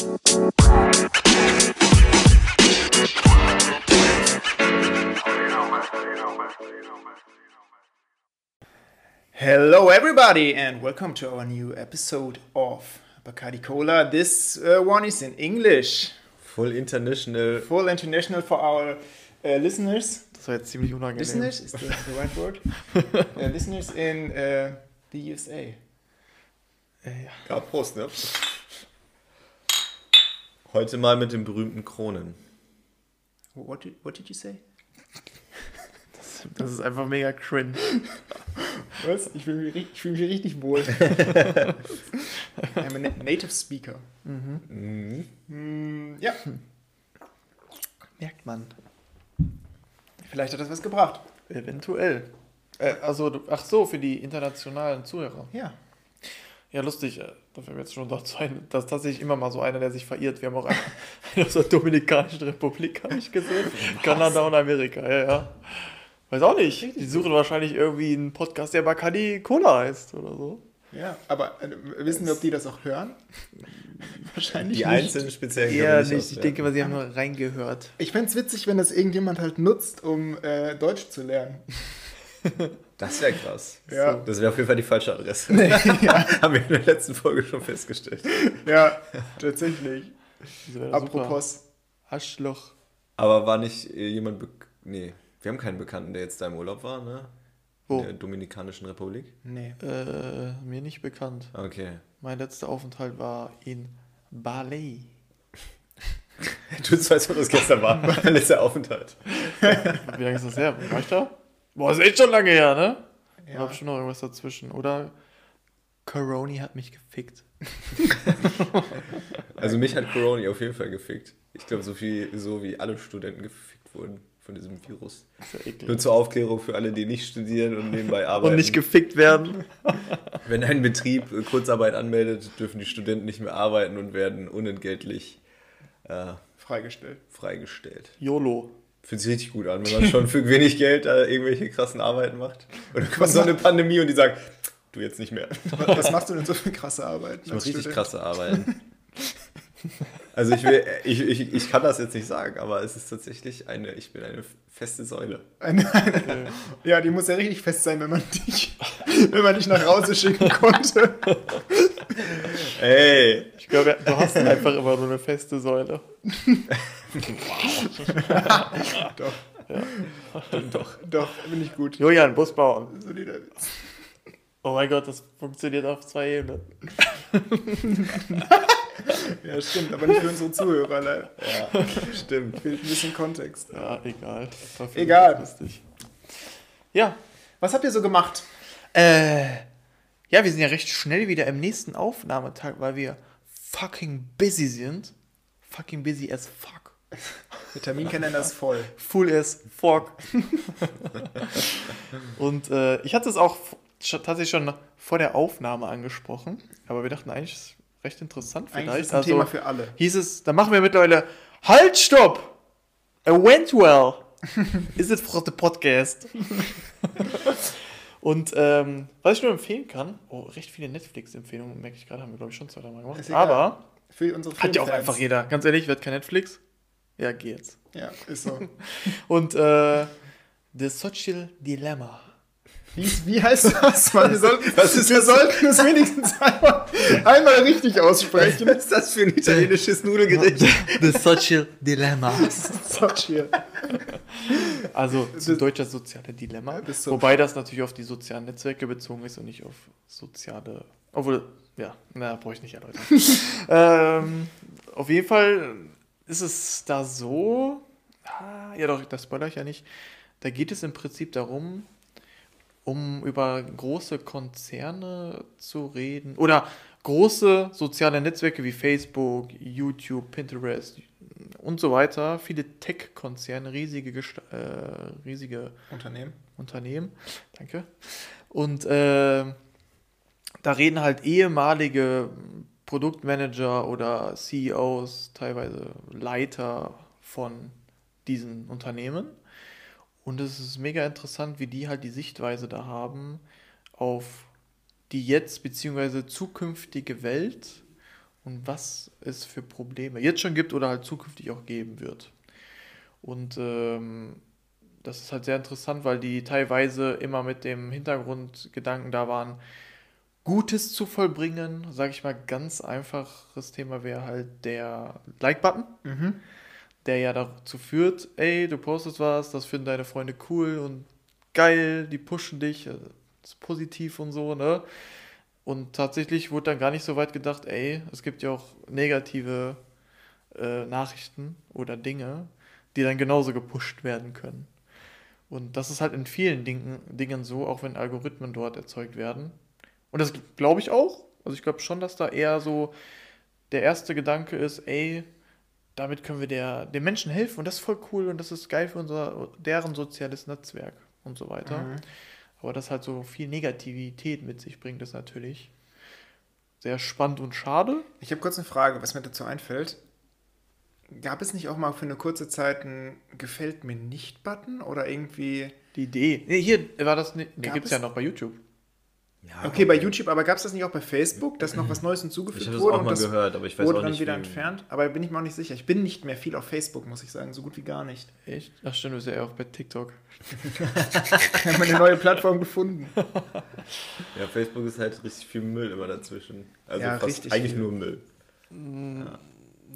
Hello, everybody, and welcome to our new episode of Bacardi Cola. This uh, one is in English, Full international. full international for our uh, listeners. Das war jetzt ziemlich unangenehm. Listeners is the, the right word. uh, listeners in uh, the USA. Äh, ja. Ja, Prost, ne? Heute mal mit den berühmten Kronen. What did, what did you say? Das ist einfach mega cringe. Was? Ich fühle mich, ich fühl mich richtig wohl. I'm a na native speaker. Mhm. Mm, ja, Merkt man. vielleicht hat das was gebracht. Eventuell. Äh, also, ach so, für die internationalen Zuhörer. Ja. Ja, lustig. äh, Da fällt mir jetzt schon dazu ein, dass tatsächlich immer mal so einer, der sich verirrt. Wir haben auch einen aus der Dominikanischen Republik, habe ich gesehen. Kanada und Amerika, ja, ja. Weiß auch nicht. Die suchen wahrscheinlich irgendwie einen Podcast, der Bacardi Cola heißt oder so. Ja, aber äh, wissen wir, ob die das auch hören? Wahrscheinlich Die nicht. einzelnen speziellen Ja, nicht. Ich auswerten. denke mal, sie haben nur reingehört. Ich fände es witzig, wenn das irgendjemand halt nutzt, um äh, Deutsch zu lernen. Das wäre krass. Ja. Das wäre auf jeden Fall die falsche Adresse. Haben wir in der letzten Folge schon festgestellt. Ja, tatsächlich. Apropos. Arschloch. Aber war nicht äh, jemand. Be nee, wir haben keinen Bekannten, der jetzt da im Urlaub war, ne? Wo? In der Dominikanischen Republik. Nee. Äh, mir nicht bekannt. Okay. Mein letzter Aufenthalt war in Bali. Du weißt, was das gestern war. Mein letzter Aufenthalt. Wie lange ist das her? War ich da? Boah, ist echt schon lange her, ne? Ja. Ja. War bestimmt noch irgendwas dazwischen. Oder Coroni hat mich gefickt. Also mich hat Corona auf jeden Fall gefickt. Ich glaube, so viel, so wie alle Studenten gefickt wurden von diesem Virus. ist ja eklig. Nur zur Aufklärung für alle, die nicht studieren und nebenbei arbeiten. Und nicht gefickt werden. Wenn ein Betrieb Kurzarbeit anmeldet, dürfen die Studenten nicht mehr arbeiten und werden unentgeltlich äh, Freigestellt. freigestellt. YOLO. Fühlt sich richtig gut an, wenn man schon für wenig Geld äh, irgendwelche krassen Arbeiten macht. Und dann kommt so eine Pandemie und die sagt, du jetzt nicht mehr. Was, machst du denn so für krasse Arbeit? Ich mache richtig krasse Arbeiten. Also ich, will, ich, ich, ich kann das jetzt nicht sagen, aber es ist tatsächlich eine, ich bin eine feste Säule. Eine, eine, ja, die muss ja richtig fest sein, wenn man dich, wenn man dich nach Hause schicken konnte. Ey! Ich glaube, du hast einfach immer nur eine feste Säule. Doch. Doch. Doch, bin ich gut. Julian, Bus bauen. Solider Witz. Oh mein Gott, das funktioniert auf zwei Ebenen. Ja, stimmt, aber nicht für unsere Zuhörer, leider. Ja, stimmt. Fehlt ein bisschen Kontext. Ja, egal. Egal. Lustig. Ja. Was habt ihr so gemacht? Äh, ja, wir sind ja recht schnell wieder im nächsten Aufnahmetag, weil wir fucking busy sind. Fucking busy as fuck. Der Terminkalender ist voll. Full as fuck. Und äh, ich hatte es auch tatsächlich schon vor der Aufnahme angesprochen, aber wir dachten eigentlich, ist recht interessant vielleicht. Eigentlich ist es ein also, Thema für alle. hieß es, da machen wir mittlerweile Halt, stopp! It went well. Is it for the podcast? Und ähm, was ich nur empfehlen kann, oh, recht viele Netflix-Empfehlungen, merke ich gerade, haben wir glaube ich schon zwei, dreimal gemacht. Ist egal. Aber Für unsere hat ja auch einfach jeder. Ganz ehrlich, wird kein Netflix? Ja, geh jetzt. Ja, ist so. Und äh, The Social Dilemma. Wie, wie heißt das? Mann, wir sollten, Was ist wir das? sollten es wenigstens einmal, einmal richtig aussprechen. Was ist das für ein italienisches Nudelgericht? The Social Dilemma. Social. Also zu deutscher soziale Dilemma. So- Wobei das natürlich auf die sozialen Netzwerke bezogen ist und nicht auf soziale. Obwohl, ja, na, brauche ich nicht erläutern. ähm, auf jeden Fall ist es da so. Ah, ja, doch, das spoiler ich ja nicht. Da geht es im Prinzip darum, um über große Konzerne zu reden oder große soziale Netzwerke wie Facebook, YouTube, Pinterest und so weiter, viele Tech-Konzerne, riesige, äh, riesige Unternehmen. Unternehmen, danke. Und äh, da reden halt ehemalige Produktmanager oder CEOs, teilweise Leiter von diesen Unternehmen. Und es ist mega interessant, wie die halt die Sichtweise da haben auf die jetzt bzw. zukünftige Welt und was es für Probleme jetzt schon gibt oder halt zukünftig auch geben wird. Und ähm, das ist halt sehr interessant, weil die teilweise immer mit dem Hintergrundgedanken da waren, Gutes zu vollbringen. Sage ich mal, ganz einfaches Thema wäre halt der Like-Button, Mhm. der ja dazu führt, ey, du postest was, das finden deine Freunde cool und geil, die pushen dich, positiv und so, ne? Und tatsächlich wurde dann gar nicht so weit gedacht, ey, es gibt ja auch negative äh, Nachrichten oder Dinge, die dann genauso gepusht werden können. Und das ist halt in vielen Dingen, Dingen so, auch wenn Algorithmen dort erzeugt werden. Und das glaube ich auch. Also ich glaube schon, dass da eher so der erste Gedanke ist, ey, damit können wir der, den Menschen helfen und das ist voll cool und das ist geil für unser, deren soziales Netzwerk und so weiter. Mhm. Aber das halt so viel Negativität mit sich bringt, ist natürlich sehr spannend und schade. Ich habe kurz eine Frage, was mir dazu einfällt. Gab es nicht auch mal für eine kurze Zeit einen Gefällt mir nicht-Button oder irgendwie. Die Idee. Nee, hier war das nicht. Nee, gibt es- ja noch bei YouTube. Ja, Okay, bei YouTube, aber gab es das nicht auch bei Facebook, dass noch was Neues Ich hinzugefügt habe das wurde auch und mal das gehört, aber ich weiß wurde auch dann nicht, wieder wie- entfernt? Aber bin ich mir auch nicht sicher. Ich bin nicht mehr viel auf Facebook, muss ich sagen, so gut wie gar nicht. Echt? Ach stimmt, du bist ja eher auch bei TikTok. Wir haben eine neue Plattform gefunden. Ja, Facebook ist halt richtig viel Müll immer dazwischen. Also Ja, fast richtig eigentlich viel. nur Müll.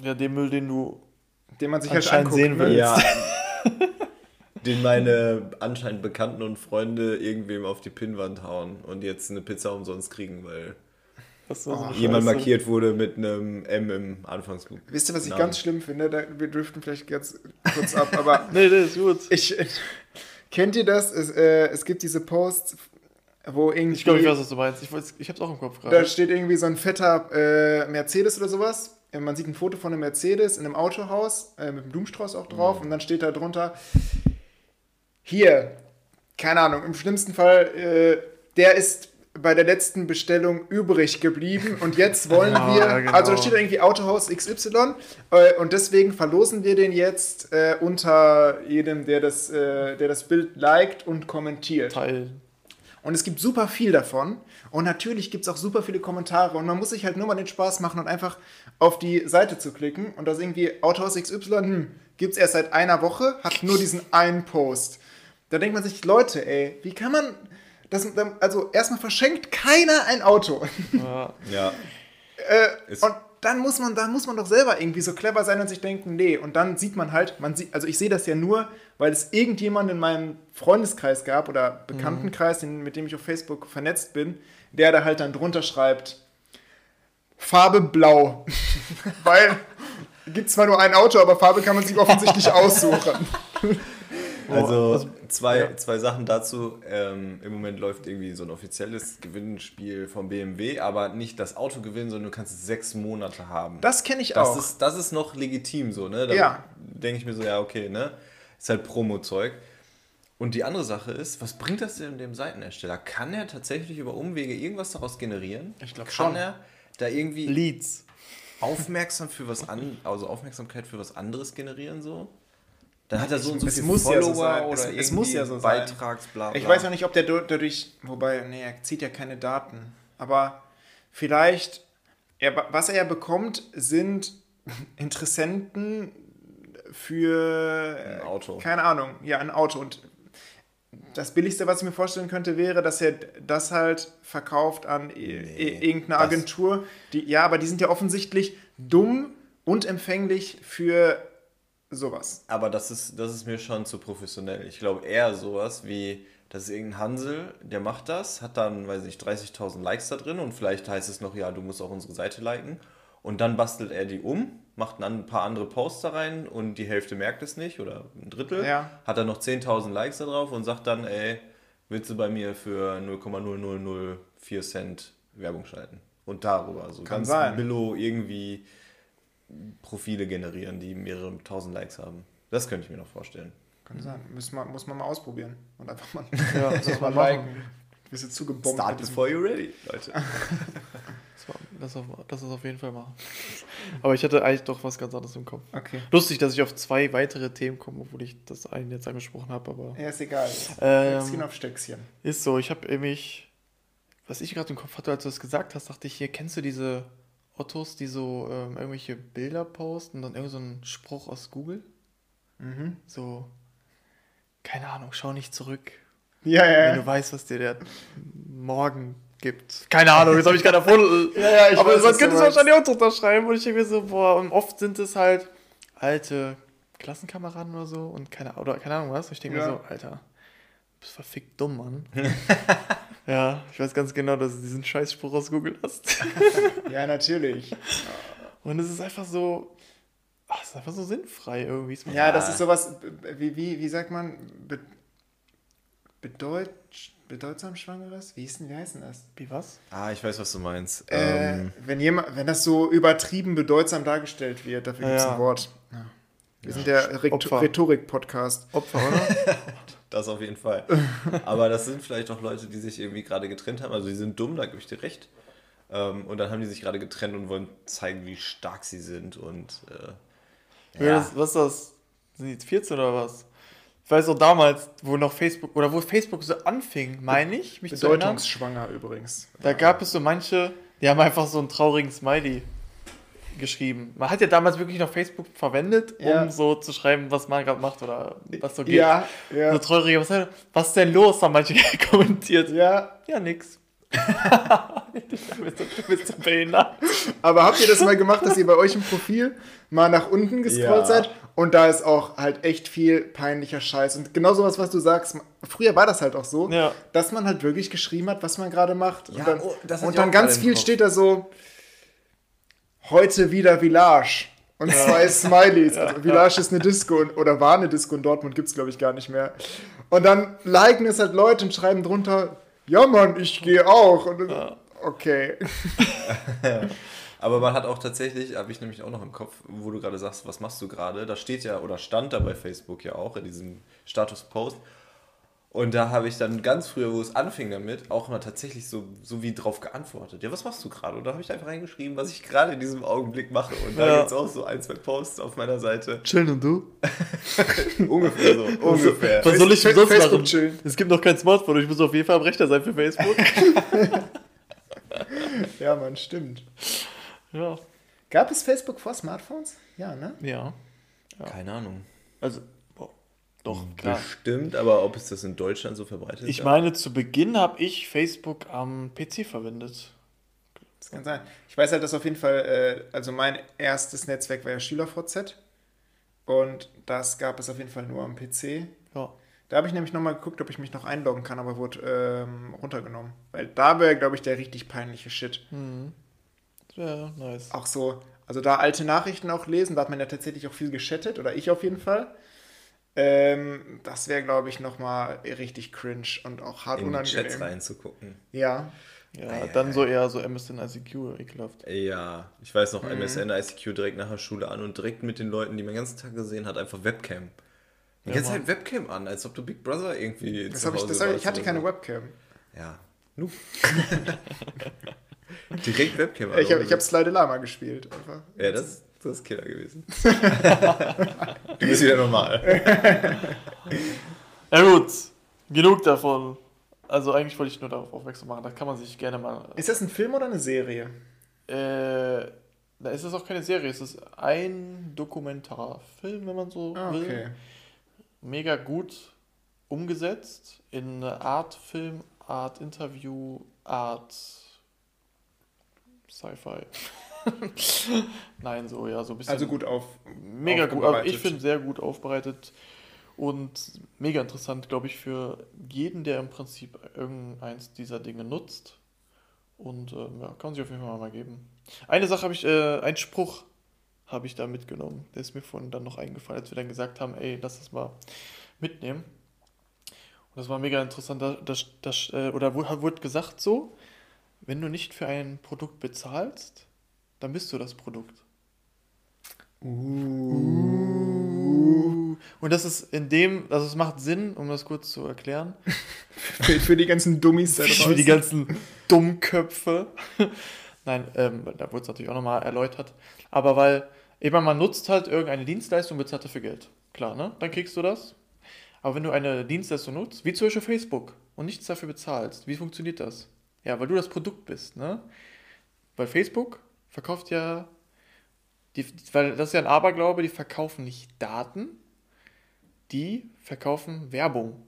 Ja, den Müll, den du. Den man sich halt sehen will. Ja. Den meine anscheinend Bekannten und Freunde irgendwem auf die Pinnwand hauen und jetzt eine Pizza umsonst kriegen, weil das Oh, jemand Scheiße? markiert wurde mit einem M im Anfangsbuch. Wisst ihr, was ich Namen. ganz schlimm finde? Da, wir driften vielleicht ganz kurz ab, aber Nee, nee, ist gut. ich. Kennt ihr das? Es, äh, es gibt diese Posts, wo irgendwie. Ich glaube, ich weiß, was du meinst. Ich, ich hab's auch im Kopf Da gerade. steht irgendwie so ein fetter äh, Mercedes oder sowas. Äh, Man sieht ein Foto von einem Mercedes in einem Autohaus äh, mit einem Blumenstrauß auch drauf und dann steht da drunter: Hier, keine Ahnung, im schlimmsten Fall, äh, der ist bei der letzten Bestellung übrig geblieben und jetzt wollen Ja, wir, genau. also da steht irgendwie Autohaus XY äh, und deswegen verlosen wir den jetzt äh, unter jedem, der das, äh, der das Bild liked und kommentiert. Teil. Und es gibt super viel davon. Und natürlich gibt es auch super viele Kommentare. Und man muss sich halt nur mal den Spaß machen und einfach auf die Seite zu klicken. Und da ist irgendwie Autohaus XY, hm, gibt es erst seit einer Woche, hat nur diesen einen Post. Da denkt man sich, Leute, ey, wie kann man. Das, also erstmal verschenkt keiner ein Auto. Ja. Äh, und dann muss man, da muss man doch selber irgendwie so clever sein und sich denken, nee. Und dann sieht man halt, man sieht, also ich sehe das ja nur, weil es irgendjemand in meinem Freundeskreis gab oder Bekanntenkreis, den, mit dem ich auf Facebook vernetzt bin, der da halt dann drunter schreibt, Farbe blau. weil gibt zwar nur ein Auto, aber Farbe kann man sich offensichtlich aussuchen. Also also- zwei, ja. zwei Sachen dazu. Ähm, Im Moment läuft irgendwie so ein offizielles Gewinnspiel vom BMW, aber nicht das Auto gewinnen, sondern du kannst es sechs Monate haben. Das kenne ich Das auch. ist, das ist noch legitim so, ne? Da Ja. denke ich mir so, ja, okay, ne? Ist halt Promo-Zeug. Und die andere Sache ist, was bringt das denn dem Seitenersteller? Kann er tatsächlich über Umwege irgendwas daraus generieren? Ich glaub Kann schon. er da irgendwie Leads. aufmerksam für was an, also Aufmerksamkeit für was anderes generieren so? Dann hat er so und so Es viele muss ja so Follower sein. oder Es- irgendwie es muss ja so sein. Beitragsbla. Ich weiß noch nicht, ob der dadurch, wobei, nee, er zieht ja keine Daten. Aber vielleicht, er, was er ja bekommt, sind Interessenten für, Ein Auto. keine Ahnung, ja, ein Auto. Und das Billigste, was ich mir vorstellen könnte, wäre, dass er das halt verkauft an i- irgendeine Agentur. Die, ja, aber die sind ja offensichtlich dumm und empfänglich für sowas. Aber das ist, das ist mir schon zu professionell. Ich glaube eher sowas wie, das ist irgendein Hansel, der macht das, hat dann, weiß ich, 30.000 Likes da drin und vielleicht heißt es noch, ja, du musst auch unsere Seite liken. Und dann bastelt er die um, macht dann ein paar andere Posts da rein und die Hälfte merkt es nicht oder ein Drittel. Ja. Hat dann noch 10.000 Likes da drauf und sagt dann, ey, willst du bei mir für 0,0004 Cent Werbung schalten? Und darüber, so Kann ganz sein. billo irgendwie Profile generieren, die mehrere tausend Likes haben. Das könnte ich mir noch vorstellen. Kann sein. Muss man, muss man mal ausprobieren. Und einfach mal, Ja, das muss man machen. Bist du zugebombt. Start before you're ready, Leute. Das, war, das, auf, das ist auf jeden Fall machen. Aber ich hatte eigentlich doch was ganz anderes im Kopf. Okay. Lustig, dass ich auf zwei weitere Themen komme, obwohl ich das eine jetzt angesprochen habe, aber Ja, ist egal. Ähm, Stöckchen auf Stöckchen. ist so. Ich habe nämlich, was ich gerade im Kopf hatte, als du das gesagt hast, dachte ich hier, kennst du diese Ottos, die so ähm, irgendwelche Bilder posten und dann irgend so einen Spruch aus Google. Mhm. So, keine Ahnung, schau nicht zurück, Ja, ja, wenn du weißt, was dir der morgen gibt. Keine Ahnung, das habe ich gerade erfunden. Ja, ja, ich Aber weiß, man könnte du es wahrscheinlich auch unterschreiben und ich denke mir so, boah, und oft sind es halt alte Klassenkameraden oder so und keine, oder keine Ahnung was. Ich denke Ja. mir so, Alter, bist verfickt dumm, Mann. ja, ich weiß ganz genau, dass du diesen Scheißspruch aus Google hast. Ja, natürlich. Und es ist einfach so, ach, es ist einfach so sinnfrei irgendwie. Ja, das ist sowas, wie, wie, wie sagt man, be, bedeut, bedeutsam Schwangeres? Wie, hieß denn, wie heißt denn das? Wie was? Ah, ich weiß, was du meinst. Äh, Ähm, wenn, jemand, wenn das so übertrieben bedeutsam dargestellt wird, dafür gibt es Ja. ein Wort. Ja. Wir sind der. Rhetorik-Podcast. Opfer, oder? das auf jeden Fall. Aber das sind vielleicht auch Leute, die sich irgendwie gerade getrennt haben. Also die sind dumm, da gebe ich dir recht. Ähm, und dann haben die sich gerade getrennt und wollen zeigen, wie stark sie sind. Und äh, Ja. Das, was ist das? Sind die jetzt 14 oder was? Ich weiß auch damals, wo noch Facebook, oder wo Facebook so anfing, meine ich, mich zu erinnern. Bedeutungsschwanger übrigens. Da gab es so manche, die haben einfach so einen traurigen Smiley geschrieben. Man hat ja damals wirklich noch Facebook verwendet, um Ja. so zu schreiben, was man gerade macht oder was so geht. Ja, ja. So traurige, was, was ist denn los, haben manche kommentiert. ja, Ja, nix. aber habt ihr das mal gemacht, dass ihr bei euch im Profil mal nach unten gescrollt Ja. seid? Und da ist auch halt echt viel peinlicher Scheiß. Und genau sowas, was du sagst, früher war das halt auch so, Ja. dass man halt wirklich geschrieben hat, was man gerade macht. Ja, und dann, oh, und dann ganz viel Kopf. steht da so, heute wieder Village. Und zwei Smileys. Also Village ist eine Disco und, oder war eine Disco in Dortmund, gibt es glaube ich gar nicht mehr. Und dann liken es halt Leute und schreiben drunter, ja Mann, ich gehe auch. Und, Okay. Aber man hat auch tatsächlich, habe ich nämlich auch noch im Kopf, wo du gerade sagst, was machst du gerade? Da steht ja, oder stand da bei Facebook ja auch in diesem Status-Post. Und da habe ich dann ganz früher, wo es anfing damit, auch mal tatsächlich so, so wie drauf geantwortet. Ja, was machst du gerade? Und da habe ich einfach reingeschrieben, was ich gerade in diesem Augenblick mache. Und da Ja. gibt es auch so ein, zwei Posts auf meiner Seite. Chillen und du? ungefähr so, ungefähr. Was soll ich Fa- sonst Facebook machen? chillen. Es gibt noch kein Smartphone, ich muss auf jeden Fall am Rechner sein für Facebook. Ja, Mann, stimmt. ja. Gab es Facebook vor Smartphones? Ja, ne? Ja. Keine Ahnung. Also, doch, klar. Bestimmt, aber ob es das in Deutschland so verbreitet ist? Ich meine, zu Beginn habe ich Facebook am PC verwendet. Das kann sein. Ich weiß halt, dass auf jeden Fall, äh, also mein erstes Netzwerk war ja SchülerVZ. Und das gab es auf jeden Fall nur am PC. Ja. Da habe ich nämlich nochmal geguckt, ob ich mich noch einloggen kann, aber wurde ähm, runtergenommen. Weil da wäre, glaube ich, der richtig peinliche Shit. Mhm. Das wäre nice. Auch so, also da alte Nachrichten auch lesen, da hat man ja tatsächlich auch viel geschattet, oder ich auf jeden Fall. Ähm, das wäre, glaube ich, nochmal richtig cringe und auch hart in die unangenehm. Chats reinzugucken. Ja. Ja, dann so eher so MSN ICQ, ekelhaft. Ja, ich weiß noch, MSN, ICQ direkt nach der Schule an und direkt mit den Leuten, die man den ganzen Tag gesehen hat, einfach Webcam. Die Ja, ganze. Zeit Webcam an, als ob du Big Brother irgendwie. Das zu hab ich, Hause das hab ich, warst ich hatte keine so. Webcam. Ja. Nu. direkt Webcam an. Ich habe ich hab. Slide Lama gespielt. Einfach. Ja, das, das ist Killer gewesen. du bist wieder normal. Ja gut, genug davon. Also eigentlich wollte ich nur darauf aufmerksam machen, da kann man sich gerne mal... Ist das ein Film oder eine Serie? Äh, da ist es auch keine Serie, es ist ein Dokumentarfilm, wenn man so Ah, will. okay. Mega gut umgesetzt in eine Art Film, Art Interview, Art Sci-Fi. Nein, so ja, so ein bisschen. Also gut auf. Mega gut, aber ich aufbereitet. finde sehr gut aufbereitet und mega interessant, glaube ich, für jeden, der im Prinzip irgendeins dieser Dinge nutzt. Und ähm, ja, kann sich auf jeden Fall mal geben. Eine Sache habe ich, äh, ein Spruch habe ich da mitgenommen. Der ist mir vorhin dann noch eingefallen, als wir dann gesagt haben, ey, lass das mal mitnehmen. Und das war mega interessant. Da, das, das, äh, oder wurde gesagt so, wenn du nicht für ein Produkt bezahlst, dann bist du das Produkt. Uh. Und das ist in dem, also es macht Sinn, um das kurz zu erklären, Für, für die ganzen Dummies da für draußen. die ganzen Dummköpfe. Nein, ähm, da wurde es natürlich auch nochmal erläutert. Aber weil, eben man nutzt halt irgendeine Dienstleistung, bezahlt dafür Geld. Klar, ne? Dann kriegst du das. Aber wenn du eine Dienstleistung nutzt, wie zum Beispiel Facebook, und nichts dafür bezahlst, wie funktioniert das? Ja, weil du das Produkt bist, ne? Weil Facebook verkauft ja, die, weil das ist ja ein Aberglaube, die verkaufen nicht Daten, die verkaufen Werbung.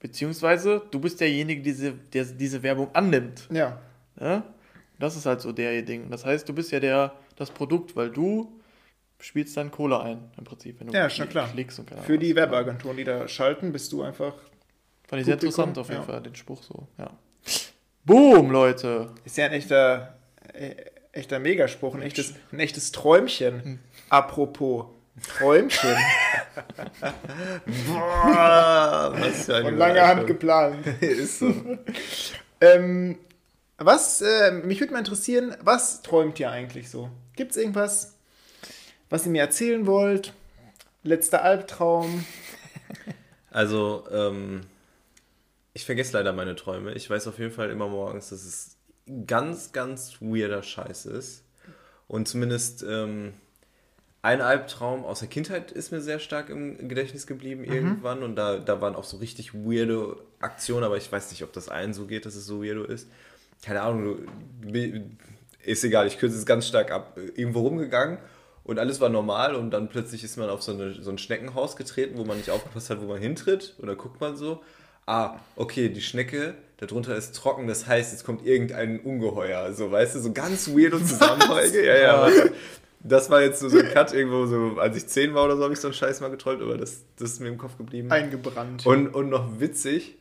Beziehungsweise du bist derjenige, diese, der diese Werbung annimmt. Ja. Ne? Das ist halt so der Ding. Das heißt, du bist ja der, das Produkt, weil du spielst dann Kohle ein, im Prinzip, wenn du Ja, schon klar. klickst und Für die. Werbeagenturen, die da schalten, bist du einfach. Fand ich sehr interessant auf jeden ja. Fall, den Spruch so. Ja. Boom, Leute. Ist ja ein echter, äh, echter Megaspruch, ein echtes, ein echtes Träumchen. Apropos Träumchen. Boah, was für eine Von langer Hand geplant. Ist so. Ähm, was, äh, mich würde mal interessieren, was träumt ihr eigentlich so? Gibt es irgendwas, was ihr mir erzählen wollt? Letzter Albtraum? Also, ähm, ich vergesse leider meine Träume. Ich weiß auf jeden Fall immer morgens, dass es ganz, ganz weirder Scheiß ist. Und zumindest ähm, ein Albtraum aus der Kindheit ist mir sehr stark im Gedächtnis geblieben irgendwann. Und da, da waren auch so richtig weirde Aktionen, aber ich weiß nicht, ob das allen so geht, dass es so weirdo ist. Keine Ahnung, ist egal, ich kürze es ganz stark ab. Irgendwo rumgegangen und alles war normal und dann plötzlich ist man auf so, eine, so ein Schneckenhaus getreten, wo man nicht aufgepasst hat, wo man hintritt. Und dann guckt man so, ah, okay, die Schnecke, darunter ist trocken, das heißt, jetzt kommt irgendein Ungeheuer. So, weißt du, so ganz weird und Zusammenhänge. Ja, ja. Das war jetzt so, so ein Cut irgendwo, so als ich zehn war oder so, habe ich so einen Scheiß mal geträumt, aber das, das ist mir im Kopf geblieben. Eingebrannt. Und, und noch witzig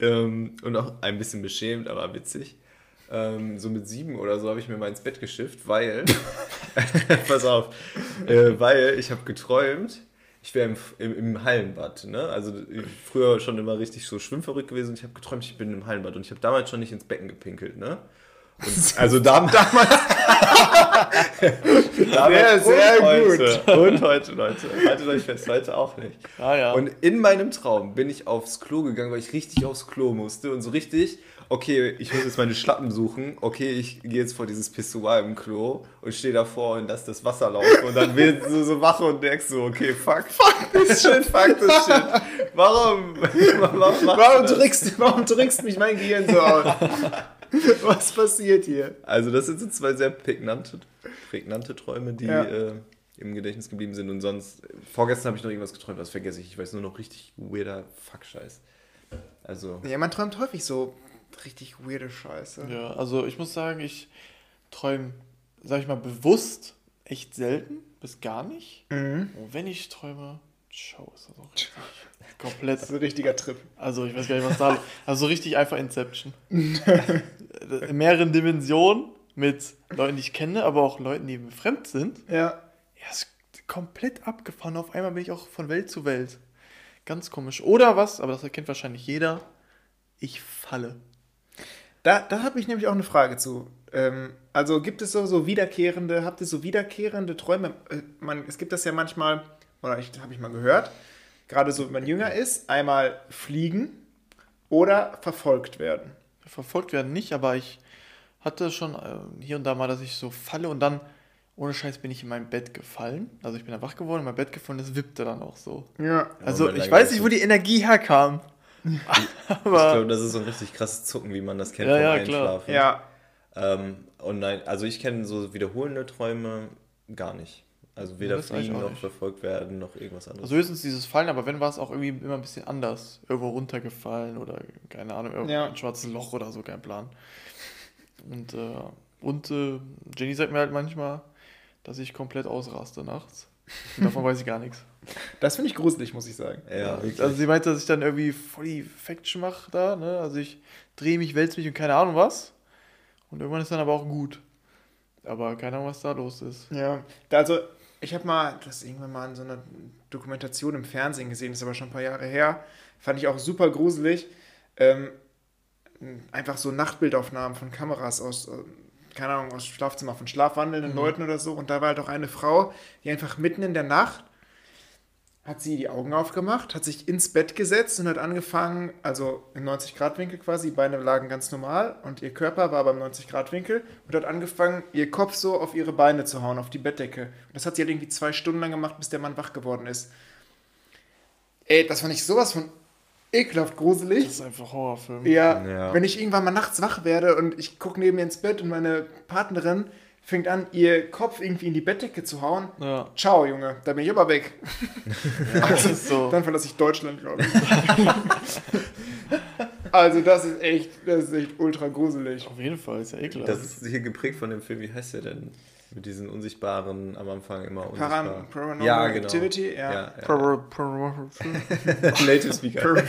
ähm, und auch ein bisschen beschämt, aber witzig. Ähm, so mit sieben oder so habe ich mir mal ins Bett geschifft, weil, pass auf, äh, weil ich habe geträumt, ich wäre im, im, im Hallenbad. Ne? Also früher schon immer richtig so schwimmverrückt gewesen und ich habe geträumt, ich bin im Hallenbad und ich habe damals schon nicht ins Becken gepinkelt. Ne? Und, also dam damals. damals sehr und heute. Und heute, Leute. Haltet euch fest, heute auch nicht. Ah ja. Und in meinem Traum bin ich aufs Klo gegangen, weil ich richtig aufs Klo musste und so richtig, okay, ich muss jetzt meine Schlappen suchen, okay, ich gehe jetzt vor dieses Pissoir im Klo und stehe davor und lasse das Wasser laufen und dann wird so, so wach und denkst so, okay, fuck, fuck this shit, fuck this shit. Warum? Warum, du warum, trickst, warum trickst mich mein Gehirn so aus? Was passiert hier? Also das sind so zwei sehr prägnante, prägnante Träume, die Ja. äh, im Gedächtnis geblieben sind und sonst, vorgestern habe ich noch irgendwas geträumt, das vergesse ich, ich weiß nur noch richtig weirder Fuck-Scheiß. Also... Ja, man träumt häufig so richtig weirde Scheiße. Ja, also ich muss sagen, ich träume, sag ich mal, bewusst echt selten, bis gar nicht. Mhm. Und wenn ich träume, schau, ist das auch richtig komplett. Das ist ein richtiger Trip. Also ich weiß gar nicht, was da. Also so richtig einfach Inception. In mehreren Dimensionen mit Leuten, die ich kenne, aber auch Leuten, die mir fremd sind. Ja. Ja, ist komplett abgefahren. Auf einmal bin ich auch von Welt zu Welt. Ganz komisch. Oder was, aber das erkennt wahrscheinlich jeder. Ich falle. Da, da habe ich nämlich auch eine Frage zu. Ähm, also gibt es so, so wiederkehrende, habt ihr so wiederkehrende Träume? Äh, Man, es gibt das ja manchmal, oder ich habe ich mal gehört, gerade so, wenn man jünger ist, einmal fliegen oder verfolgt werden. Verfolgt werden nicht, aber ich hatte schon äh, hier und da mal, dass ich so falle und dann, ohne Scheiß, bin ich in mein Bett gefallen. Also ich bin da wach geworden, in mein Bett gefallen, das wippte dann auch so. Ja. Also ich weiß nicht, wo die Energie herkam. Ich aber glaube, das ist so ein richtig krasses Zucken, wie man das kennt Ja, vom ja, klar. Einschlafen. Ja. Ähm, und nein, also ich kenne so wiederholende Träume gar nicht. Also weder das eigentlich fliegen auch noch verfolgt werden noch irgendwas anderes. also höchstens dieses Fallen, aber wenn war es auch irgendwie immer ein bisschen anders. Irgendwo runtergefallen oder keine Ahnung, irgendwo Ja. ein schwarzes Loch oder so, kein Plan. Und, äh, und äh, Jenny sagt mir halt manchmal, dass ich komplett ausraste nachts. Und davon weiß ich gar nichts. Das finde ich gruselig, muss ich sagen. ja, wirklich. Also sie meinte, dass ich dann irgendwie voll die Faction mache da, ne? Also ich drehe mich, wälze mich und keine Ahnung was. Und irgendwann ist dann aber auch gut. Aber keine Ahnung, was da los ist. Ja, also ich habe mal das irgendwann mal in so einer Dokumentation im Fernsehen gesehen, das ist aber schon ein paar Jahre her. Fand ich auch super gruselig. Ähm, einfach so Nachtbildaufnahmen von Kameras aus, äh, keine Ahnung, aus Schlafzimmer von schlafwandelnden Mhm. Leuten oder so. Und da war halt auch eine Frau, die einfach mitten in der Nacht hat sie die Augen aufgemacht, hat sich ins Bett gesetzt und hat angefangen, also im 90-Grad-Winkel quasi, die Beine lagen ganz normal und ihr Körper war beim 90-Grad-Winkel und hat angefangen, ihr Kopf so auf ihre Beine zu hauen, auf die Bettdecke. Und das hat sie halt irgendwie zwei Stunden lang gemacht, bis der Mann wach geworden ist. Ey, das fand ich sowas von ekelhaft gruselig. Das ist einfach Horrorfilm. Ja, Ja. wenn ich irgendwann mal nachts wach werde und ich gucke neben mir ins Bett und meine Partnerin fängt an, ihr Kopf irgendwie in die Bettdecke zu hauen. Ja. Ciao, Junge, da bin ich aber weg. Das ist so. Dann verlasse ich Deutschland, glaube ich. also das ist echt, das ist echt ultra gruselig. Auf jeden Fall, ist ja ekelhaft. Das ist hier geprägt von dem Film, wie heißt der denn? Mit diesen unsichtbaren, am Anfang immer unsichtbar. Paran Paranormal ja, genau. Activity, ja. ja, ja. Pro- pro- Native Speaker. Par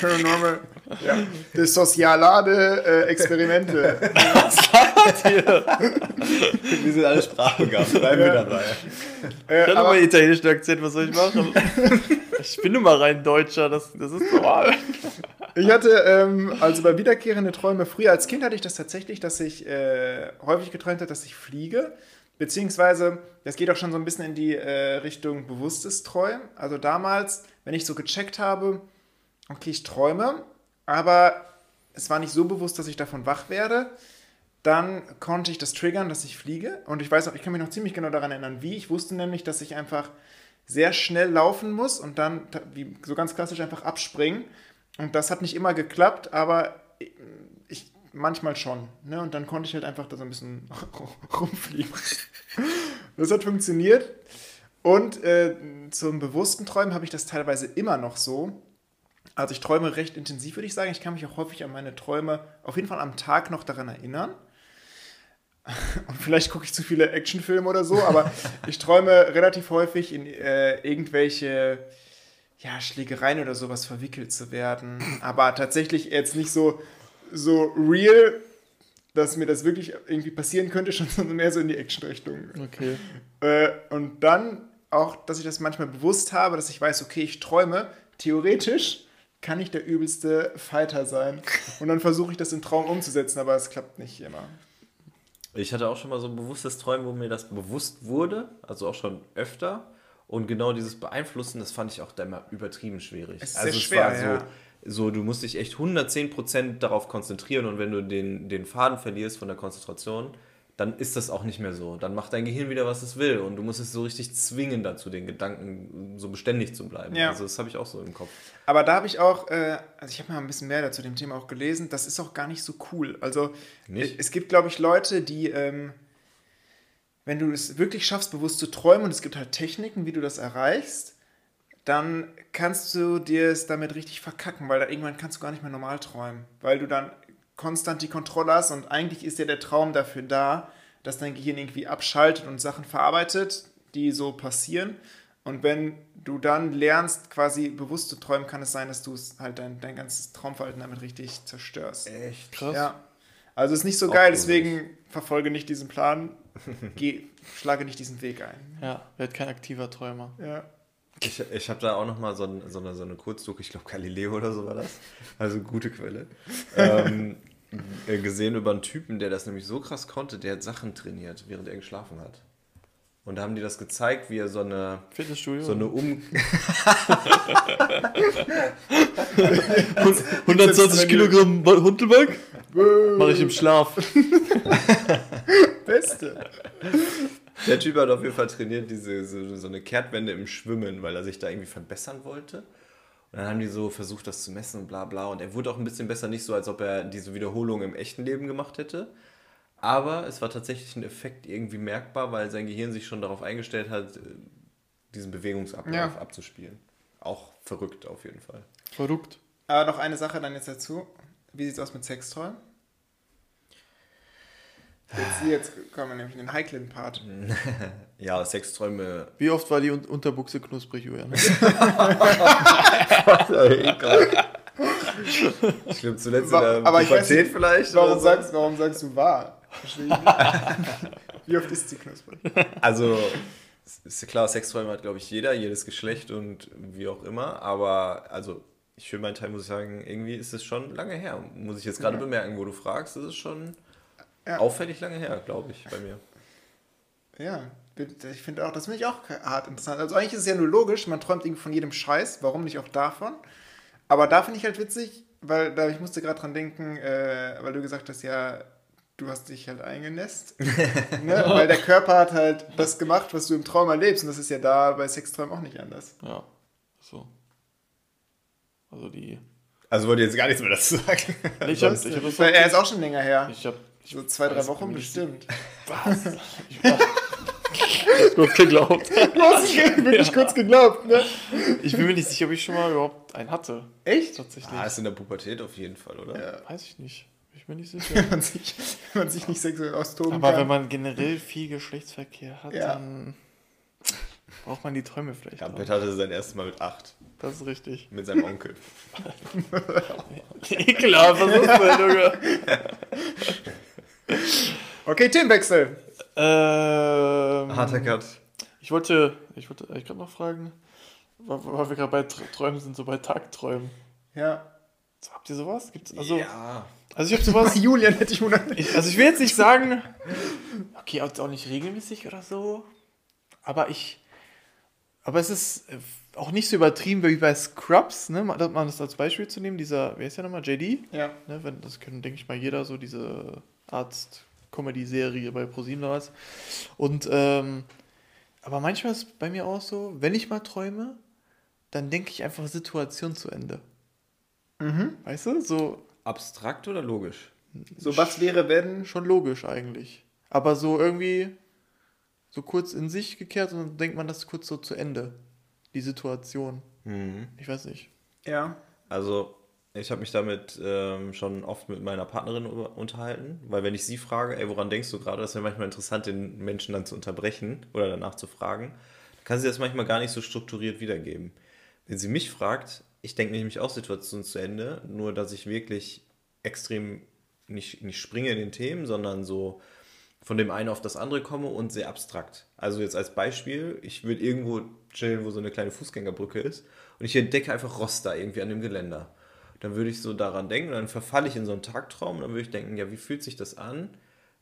Paranormal, ja. Das sozialade äh, Experimente. Wir sind alle sprachbegabt, bleiben wir Ja. dabei. Äh, Ich hatte aber mal italienischen Akzent, was soll ich machen? ich bin nun mal rein Deutscher, das, das ist normal. ich hatte, ähm, also bei wiederkehrende Träume, früher als Kind hatte ich das tatsächlich, dass ich äh, häufig geträumt habe, dass ich fliege. Beziehungsweise, das geht auch schon so ein bisschen in die äh, Richtung bewusstes Träumen. Also damals, wenn ich so gecheckt habe, okay, ich träume, aber es war nicht so bewusst, dass ich davon wach werde, dann konnte ich das triggern, dass ich fliege. Und ich weiß auch, ich kann mich noch ziemlich genau daran erinnern, wie. Ich wusste nämlich, dass ich einfach sehr schnell laufen muss und dann, wie so ganz klassisch, einfach abspringen. Und das hat nicht immer geklappt, aber manchmal schon. Ne? Und dann konnte ich halt einfach da so ein bisschen rumfliegen. Das hat funktioniert. Und äh, zum bewussten Träumen habe ich das teilweise immer noch so. Also ich träume recht intensiv, würde ich sagen. Ich kann mich auch häufig an meine Träume auf jeden Fall am Tag noch daran erinnern. Und vielleicht gucke ich zu viele Actionfilme oder so, aber ich träume relativ häufig in äh, irgendwelche ja, Schlägereien oder sowas verwickelt zu werden. Aber tatsächlich jetzt nicht so, so real, dass mir das wirklich irgendwie passieren könnte, schon sondern mehr so in die Action-Richtung. Okay. Äh, und dann auch, dass ich das manchmal bewusst habe, dass ich weiß, okay, ich träume. Theoretisch kann ich der übelste Fighter sein. Und dann versuche ich das im Traum umzusetzen, aber es klappt nicht immer. Ich hatte auch schon mal so ein bewusstes Träumen, wo mir das bewusst wurde, also auch schon öfter. Und genau dieses Beeinflussen, das fand ich auch da immer übertrieben schwierig. Es ist also sehr es schwer, war so, ja. So, du musst dich echt 110% darauf konzentrieren und wenn du den, den Faden verlierst von der Konzentration, dann ist das auch nicht mehr so. Dann macht dein Gehirn wieder, was es will und du musst es so richtig zwingen dazu, den Gedanken so beständig zu bleiben. Ja. Also das habe ich auch so im Kopf. Aber da habe ich auch, äh, also ich habe mal ein bisschen mehr dazu dem Thema auch gelesen, das ist auch gar nicht so cool. Also Nicht? äh, es gibt, glaube ich, Leute, die, ähm, wenn du es wirklich schaffst, bewusst zu träumen und es gibt halt Techniken, wie du das erreichst, dann kannst du dir es damit richtig verkacken, weil dann irgendwann kannst du gar nicht mehr normal träumen, weil du dann konstant die Kontrolle hast und eigentlich ist ja der Traum dafür da, dass dein Gehirn irgendwie abschaltet und Sachen verarbeitet, die so passieren. Und wenn du dann lernst, quasi bewusst zu träumen, kann es sein, dass du es halt dein, dein ganzes Traumverhalten damit richtig zerstörst. Echt? Krass. Ja. Also ist nicht so Auch geil, deswegen verfolge nicht diesen Plan, geh, schlage nicht diesen Weg ein. Ja, werd kein aktiver Träumer. Ja. Ich, ich habe da auch noch mal so, ein, so eine, so eine Kurzdoku, ich glaube Galileo oder so war das, also gute Quelle, ähm, äh, gesehen über einen Typen, der das nämlich so krass konnte, der hat Sachen trainiert, während er geschlafen hat. Und da haben die das gezeigt, wie er so eine, Fitnessstudio. so eine Um... 120 Kilogramm Hundelback? Mache ich im Schlaf. Beste. Der Typ hat auf jeden Fall trainiert, diese, so, so eine Kehrtwende im Schwimmen, weil er sich da irgendwie verbessern wollte. Und dann haben die so versucht, das zu messen und bla bla. Und er wurde auch ein bisschen besser, nicht so, als ob er diese Wiederholung im echten Leben gemacht hätte. Aber es war tatsächlich ein Effekt irgendwie merkbar, weil sein Gehirn sich schon darauf eingestellt hat, äh, diesen Bewegungsablauf Ja. abzuspielen. Auch verrückt auf jeden Fall. Verrückt. Aber noch eine Sache dann jetzt dazu. Wie sieht's aus mit Sexträumen? Jetzt, jetzt kommen wir nämlich in den heiklen Part. Ja, Sexträume. Wie oft war die Un Unterbuchse knusprig, Julian? Ich glaube zuletzt Wa- in der aber ich weiß Pubertät nicht, vielleicht. Warum so. sagst, warum sagst du wahr? Verstehe ich nicht. Wie oft ist sie knusprig? Also, es ist klar, Sexträume hat, glaube ich, jeder, jedes Geschlecht und wie auch immer. Aber, also, ich für meinen Teil muss ich sagen, irgendwie ist es schon lange her. Muss ich jetzt gerade Ja. bemerken, wo du fragst, ist es schon Ja. auffällig lange her, glaube ich, bei mir. Ja, ich finde auch, das finde ich auch hart interessant. Also eigentlich ist es ja nur logisch, man träumt irgendwie von jedem Scheiß, warum nicht auch davon? Aber da finde ich halt witzig, weil da ich musste gerade dran denken, äh, weil du gesagt hast, ja, du hast dich halt eingenässt. ne? Weil der Körper hat halt das gemacht, was du im Traum erlebst. Und das ist ja da bei Sexträumen auch nicht anders. Ja, so. Also die. Also wollte jetzt gar nichts mehr dazu sagen. Ich hab, ich hab das Weil er ist auch schon länger her. Ich hab, So zwei, drei Wochen bestimmt. Was? Ich war kurz geglaubt. Du hast es wirklich kurz geglaubt, ne? Ich bin mir nicht sicher, ob ich schon mal überhaupt einen hatte. Echt? Tatsächlich. Ah, ist in der Pubertät auf jeden Fall, oder? Ja. Weiß ich nicht. Ich bin nicht sicher. Wenn man sich, wenn man sich nicht sexuell austoben Aber kann. wenn man generell viel Geschlechtsverkehr hat, Ja. dann braucht man die Träume vielleicht. auch. Gambett hatte sein erstes Mal mit acht. Das ist richtig. Mit seinem Onkel. Ekelhaft, was ist denn, Junge? Okay, Themenwechsel. Ähm, Harter Cut. Ich wollte, ich wollte eigentlich gerade noch fragen, weil, wir gerade bei Tr- Träumen sind, so bei Tagträumen. Ja. So, habt ihr sowas? Gibt's, also, ja. also ich habe sowas. Julian hätte ich wundert. Ich, also ich will jetzt nicht sagen, okay, auch nicht regelmäßig oder so, aber ich, aber es ist äh, auch nicht so übertrieben wie bei Scrubs, ne, mal mal das als Beispiel zu nehmen, dieser, wer ist der nochmal, JD? Ja. Ne, wenn, das können, denke ich mal, jeder so diese Arzt-Comedy-Serie bei ProSieben oder was. Und, ähm, aber manchmal ist es bei mir auch so, wenn ich mal träume, dann denke ich einfach Situation zu Ende. Mhm. Weißt du? So Abstrakt oder logisch? So, was wäre, wenn. schon logisch eigentlich. Aber so irgendwie so kurz in sich gekehrt und dann denkt man das kurz so zu Ende. Die Situation. Mhm. Ich weiß nicht. Ja. Also, ich habe mich damit ähm, schon oft mit meiner Partnerin unterhalten, weil wenn ich sie frage, ey, woran denkst du gerade, das wäre manchmal interessant, den Menschen dann zu unterbrechen oder danach zu fragen, kann sie das manchmal gar nicht so strukturiert wiedergeben. Wenn sie mich fragt, ich denke nämlich auch Situationen zu Ende, nur dass ich wirklich extrem nicht, nicht springe in den Themen, sondern so von dem einen auf das andere komme und sehr abstrakt. Also jetzt als Beispiel, ich würde irgendwo chillen, wo so eine kleine Fußgängerbrücke ist und ich entdecke einfach Rost da irgendwie an dem Geländer. Dann würde ich so daran denken und dann verfalle ich in so einen Tagtraum und dann würde ich denken, ja, wie fühlt sich das an,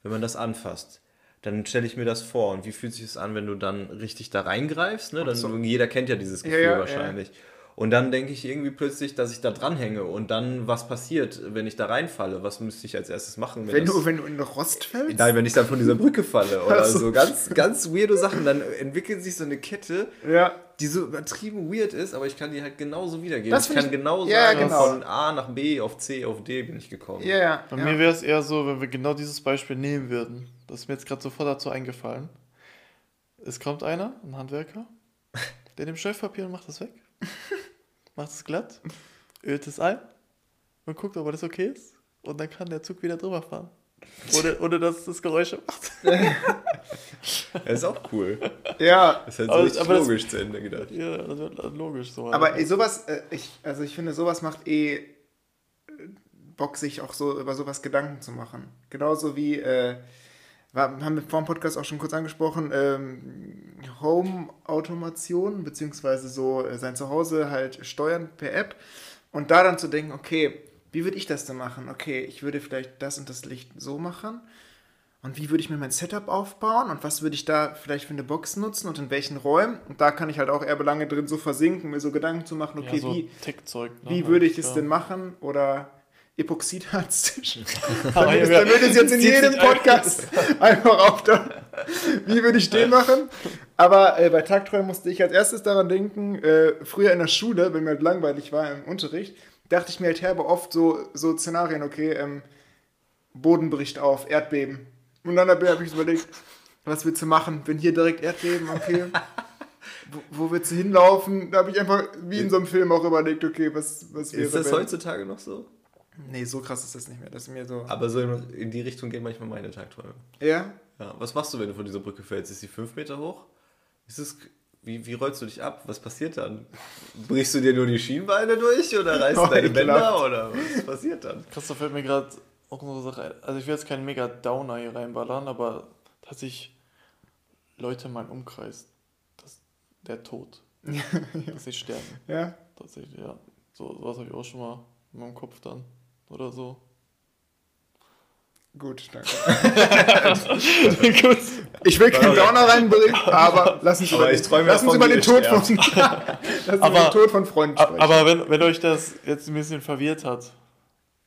wenn man das anfasst? Dann stelle ich mir das vor und wie fühlt sich das an, wenn du dann richtig da reingreifst? Ne? Dann, so. Jeder kennt ja dieses Ja, Gefühl ja, ja. wahrscheinlich. Und dann denke ich irgendwie plötzlich, dass ich da dranhänge und dann was passiert, wenn ich da reinfalle. Was müsste ich als erstes machen? Wenn das- du, wenn du in Rost fällst? Nein, wenn ich dann von dieser Brücke falle oder Ach so. so ganz, ganz weirde Sachen, dann entwickelt sich so eine Kette, Ja. Die so übertrieben weird ist, aber ich kann die halt genauso wiedergeben. Das ich kann ich- genau ja, sagen, genau. von A nach B auf C auf D bin ich gekommen. Ja, ja. Bei ja. mir wäre es eher so, wenn wir genau dieses Beispiel nehmen würden. Das ist mir jetzt gerade sofort dazu eingefallen. Es kommt einer, ein Handwerker, der nimmt Schleifpapier und macht das weg. macht es glatt, ölt es ein und guckt, ob alles okay ist. Und dann kann der Zug wieder drüber fahren. Ohne, ohne dass das Geräusche macht. Das ist auch cool. ja. Das ist halt so Aber- richtig aber das- logisch zu Ende gedacht. Ja, das wird logisch so. Aber ey, sowas, äh, ich, also ich finde, sowas macht eh äh, Bock, sich auch so über sowas Gedanken zu machen. Genauso wie, äh, haben wir vor dem Podcast auch schon kurz angesprochen, ähm, Home-Automation, beziehungsweise so äh, sein Zuhause halt steuern per App und da dann zu denken, okay, wie würde ich das denn machen? Okay, ich würde vielleicht das und das Licht so machen. Und wie würde ich mir mein Setup aufbauen und was würde ich da vielleicht für eine Box nutzen und in welchen Räumen? Und da kann ich halt auch eher lange drin so versinken, mir so Gedanken zu machen, okay, ja, so wie, ne? wie würde ich es Ja. denn machen? Oder Epoxidharztisch. Aber Damit damit ist jetzt in jedem Podcast einfach auf da. Wie würde ich den machen? Aber äh, bei Tagträumen musste ich als erstes daran denken, äh, früher in der Schule, wenn mir halt langweilig war im Unterricht, dachte ich mir halt herbe oft so, so Szenarien, okay, ähm, Boden bricht auf, Erdbeben. Und dann habe hab ich überlegt, was willst du machen, wenn hier direkt Erdbeben, okay, wo, wo willst du hinlaufen? Da habe ich einfach, wie in so einem Film auch überlegt, okay, was, was wäre Ist das wenn- heutzutage noch so? Nee, so krass ist das nicht mehr. Das ist mir so. Aber so in, in die Richtung gehen manchmal meine Tagträume. Ja? Ja, was machst du, wenn du von dieser Brücke fällst? Ist sie fünf Meter hoch? Ist es, wie, wie rollst du dich ab? Was passiert dann? Brichst du dir nur die Schienbeine durch oder reißt Oh, deine. Bänder oder was passiert dann? Christoph fällt mir gerade auch noch eine Sache ein. Also ich will jetzt keinen mega Downer hier reinballern, aber tatsächlich Leute in meinem Umkreis, das, der Tod, dass sie sterben. Ja? Tatsächlich, ja. So was habe ich auch schon mal in meinem Kopf dann. Oder so. Gut, danke. Ich will keinen Downer reinbringen, aber lass uns Aber über, ich träume lass uns davon, über wie den Tod von, lass uns über Aber- den Tod von Freunden sprechen. Aber wenn, wenn euch das jetzt ein bisschen verwirrt hat,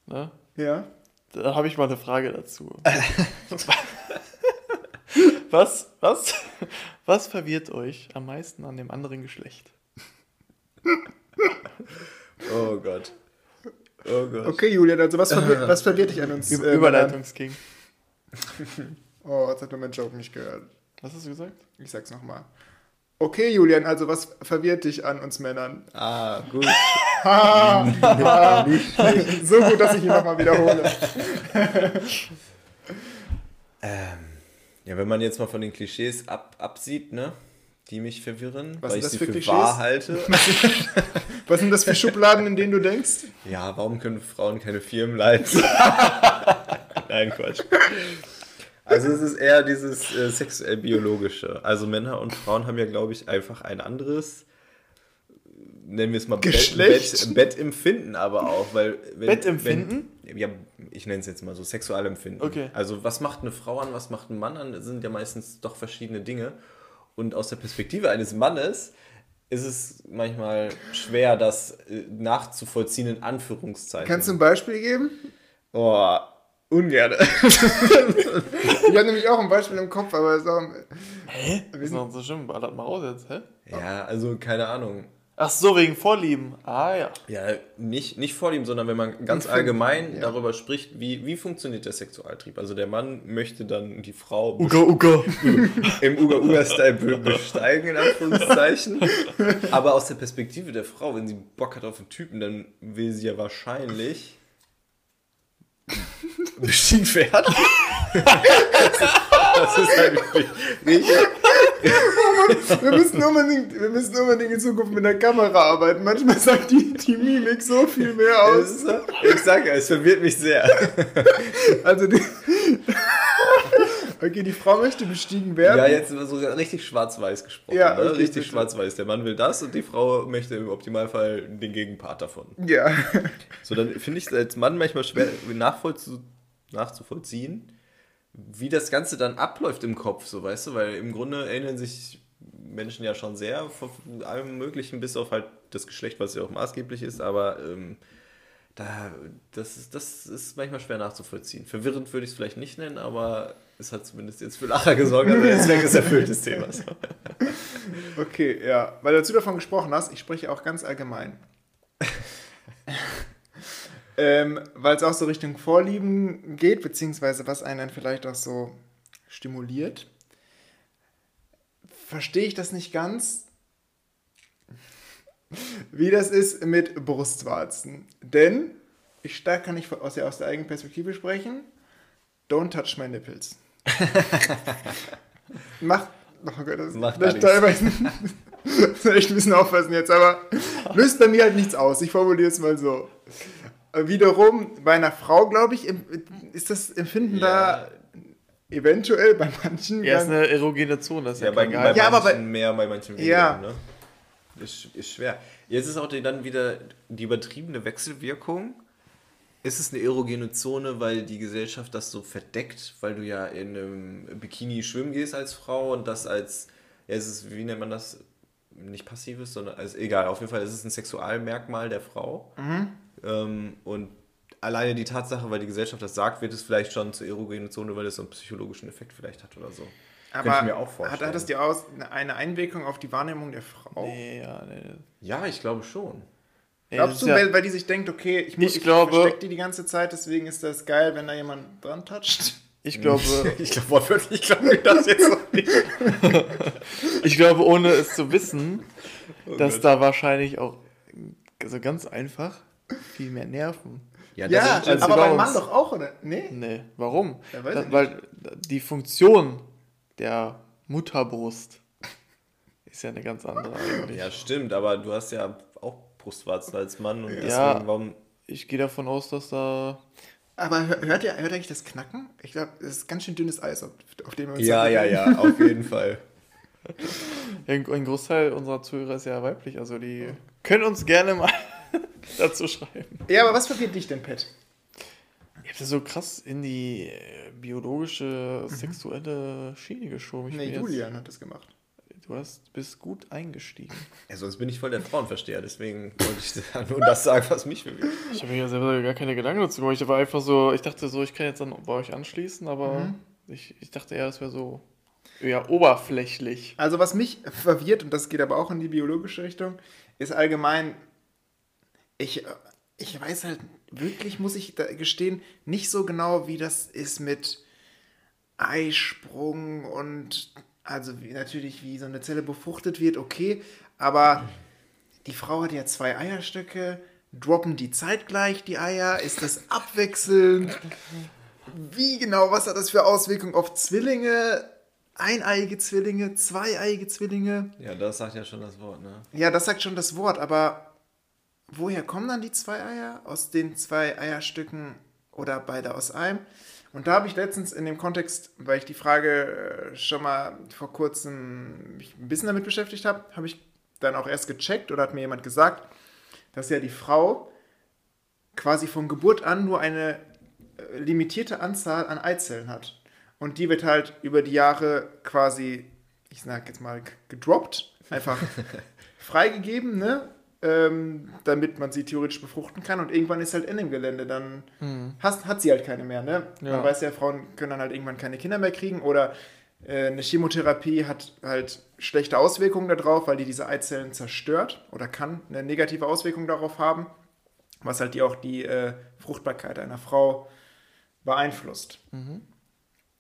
ne, ja? da habe ich mal eine Frage dazu. was, was, was verwirrt euch am meisten an dem anderen Geschlecht? Oh Gott. Oh Gott. Okay, Julian, also was verwirrt, was verwirrt dich an uns? Über äh, Überleitungsking. Oh, jetzt hat nur mein Joke nicht gehört. Was hast du gesagt? Ich sag's nochmal. Okay, Julian, also was verwirrt dich an uns Männern? Ah, gut. so gut, dass ich ihn nochmal wiederhole. Ähm, ja, wenn man jetzt mal von den Klischees ab, absieht, ne? Die mich verwirren, Was weil ich das sie für für wahr halte. Was sind das für Schubladen, in denen du denkst? Ja, warum können Frauen keine Firmen leiten? Nein, Quatsch. Also es ist eher dieses äh, sexuell-biologische. Also Männer und Frauen haben ja, glaube ich, einfach ein anderes, nennen wir es mal Bett- Geschlecht? Bett, Bettempfinden aber auch. Weil wenn, Bettempfinden? Wenn, ja, ich nenne es jetzt mal so, Sexualempfinden. Okay. Also was macht eine Frau an, was macht ein Mann an, das sind ja meistens doch verschiedene Dinge. Und aus der Perspektive eines Mannes ist es manchmal schwer, das äh, nachzuvollziehen in Anführungszeichen. Kannst du ein Beispiel geben? Oh, ungern. Ich habe nämlich auch ein Beispiel im Kopf, aber es ist auch. Hä? Das ist noch so schlimm. Ballert mal raus jetzt, hä? ja, also keine Ahnung. Ach so, wegen Vorlieben. Ah ja. Ja, nicht, nicht vor ihm, sondern wenn man ganz Empfinden, allgemein ja. darüber spricht, wie, wie funktioniert der Sexualtrieb. Also der Mann möchte dann die Frau uga. im Uga-Uga-Style be- besteigen, in Anführungszeichen. Aber aus der Perspektive der Frau, wenn sie Bock hat auf einen Typen, dann will sie ja wahrscheinlich bestiegen werden. Das ist halt wirklich richtig. Wir müssen, unbedingt, wir müssen unbedingt in Zukunft mit der Kamera arbeiten. Manchmal sagt die, die Mimik so viel mehr aus. ich sage ja, es verwirrt mich sehr. Also die, Okay, die Frau möchte bestiegen werden. Ja, jetzt so richtig schwarz-weiß gesprochen. Ja, ne? okay, Richtig bitte. schwarz-weiß. Der Mann will das und die Frau möchte im Optimalfall den Gegenpart davon. Ja. So, dann finde ich es als Mann manchmal schwer nachvollzu nachzuvollziehen, wie das Ganze dann abläuft im Kopf, so weißt du, weil im Grunde erinnern sich Menschen ja schon sehr von allem Möglichen, bis auf halt das Geschlecht, was ja auch maßgeblich ist, aber ähm, da, das, ist, das ist manchmal schwer nachzuvollziehen. Verwirrend würde ich es vielleicht nicht nennen, aber es hat zumindest jetzt für Lacher gesorgt, also Zweck ist erfüllt des Themas. Okay, ja. Weil du dazu davon gesprochen hast, ich spreche auch ganz allgemein. ähm, Weil es auch so Richtung Vorlieben geht, beziehungsweise was einen dann vielleicht auch so stimuliert. Verstehe ich das nicht ganz, wie das ist mit Brustwarzen. Denn, ich da kann ich aus der, aus der eigenen Perspektive sprechen, don't touch my nipples. Macht, oh Gott, das Macht ist teilweise echt ein bisschen aufpassen jetzt, aber löst bei mir halt nichts aus. Ich formuliere es mal so. Äh, Wiederum, bei einer Frau, glaube ich, ist das Empfinden da eventuell bei manchen. Ja, ist eine erogene Zone, das ist ja, Ja, bei, kein bei. Ja, aber manchen bei- mehr, bei manchen weniger. Ja. Ne? Ist, ist schwer. Jetzt ist auch die, dann wieder die übertriebene Wechselwirkung. Ist es eine erogene Zone, weil die Gesellschaft das so verdeckt, weil du ja in einem Bikini schwimmen gehst als Frau und das als, ja, es ist, wie nennt man das? Nicht passives, sondern, also egal, auf jeden Fall ist es ein Sexualmerkmal der Frau. Ähm, und alleine die Tatsache, weil die Gesellschaft das sagt, wird es vielleicht schon zur erogenen Zone, weil es so einen psychologischen Effekt vielleicht hat oder so. aber Könnte ich mir auch hat, vorstellen. hat das die aus, eine Einwirkung auf die Wahrnehmung der Frau? Nee, ja, nee. Ja, ich glaube schon. Nee, Glaubst du, ja- weil, weil die sich denkt, okay, ich, muss, Ich ich, glaube- versteck die die ganze Zeit, deswegen ist das geil, wenn da jemand dran toucht? Ich glaube, Ich glaube wortwörtlich, ich glaube das jetzt noch nicht. ich glaube, ohne es zu wissen, dass Gott. da wahrscheinlich auch also ganz einfach viel mehr Nerven. Ja, Ja, das also aber bei beim Mann doch auch, oder? Nee? Nee, warum? Ja, weiß Da, weil die Funktion der Mutterbrust ist ja eine ganz andere eigentlich. ja, stimmt, aber du hast ja auch Brustwarzen als Mann und deswegen, Ja. warum. Ich gehe davon aus, dass da Aber hör- hört ihr, hört ihr eigentlich das Knacken? Ich glaube, es ist ganz schön dünnes Eis, auf, auf dem wir uns Ja, ja, ja, auf jeden Fall. ein ein Großteil unserer Zuhörer ist ja weiblich, also die können uns gerne mal dazu schreiben. Ja, aber was verwirrt dich denn, Pat? Ihr habt das so krass in die äh, biologische, sexuelle Schiene geschoben. Ich Nee, bin jetzt- Julian hat das gemacht. Du hast, bist gut eingestiegen. Ja, sonst bin ich voll der Frauenversteher, deswegen wollte ich da nur das sagen, was mich bewegt. Ich habe mir ja selber gar keine Gedanken dazu gemacht. Ich war einfach so, ich dachte so, ich kann jetzt dann bei euch anschließen, aber ich, ich dachte eher, das wäre so eher oberflächlich. Also was mich verwirrt, und das geht aber auch in die biologische Richtung, ist allgemein, ich, ich weiß halt wirklich, muss ich gestehen, nicht so genau, wie das ist mit Eisprung und also wie, natürlich wie so eine Zelle befruchtet wird, okay, aber die Frau hat ja zwei Eierstöcke, droppen die zeitgleich die Eier, ist das abwechselnd? Wie genau, was hat das für Auswirkungen auf Zwillinge? Eineiige Zwillinge, zweieiige Zwillinge? Ja, das sagt ja schon das Wort, ne? Ja, das sagt schon das Wort, aber woher kommen dann die zwei Eier? Aus den zwei Eierstücken oder beide aus einem? Und da habe ich letztens in dem Kontext, weil ich die Frage äh, schon mal vor kurzem mich ein bisschen damit beschäftigt habe, habe ich dann auch erst gecheckt oder hat mir jemand gesagt, dass ja die Frau quasi von Geburt an nur eine äh, limitierte Anzahl an Eizellen hat. Und die wird halt über die Jahre quasi, ich sag jetzt mal, gedroppt, einfach freigegeben, ne? Ähm, damit man sie theoretisch befruchten kann. Und irgendwann ist halt Ende im Gelände. Dann hast, hat sie halt keine mehr. Ne? Ja. Man weiß ja, Frauen können dann halt irgendwann keine Kinder mehr kriegen. Oder äh, eine Chemotherapie hat halt schlechte Auswirkungen darauf, weil die diese Eizellen zerstört oder kann eine negative Auswirkung darauf haben, was halt die auch die äh, Fruchtbarkeit einer Frau beeinflusst.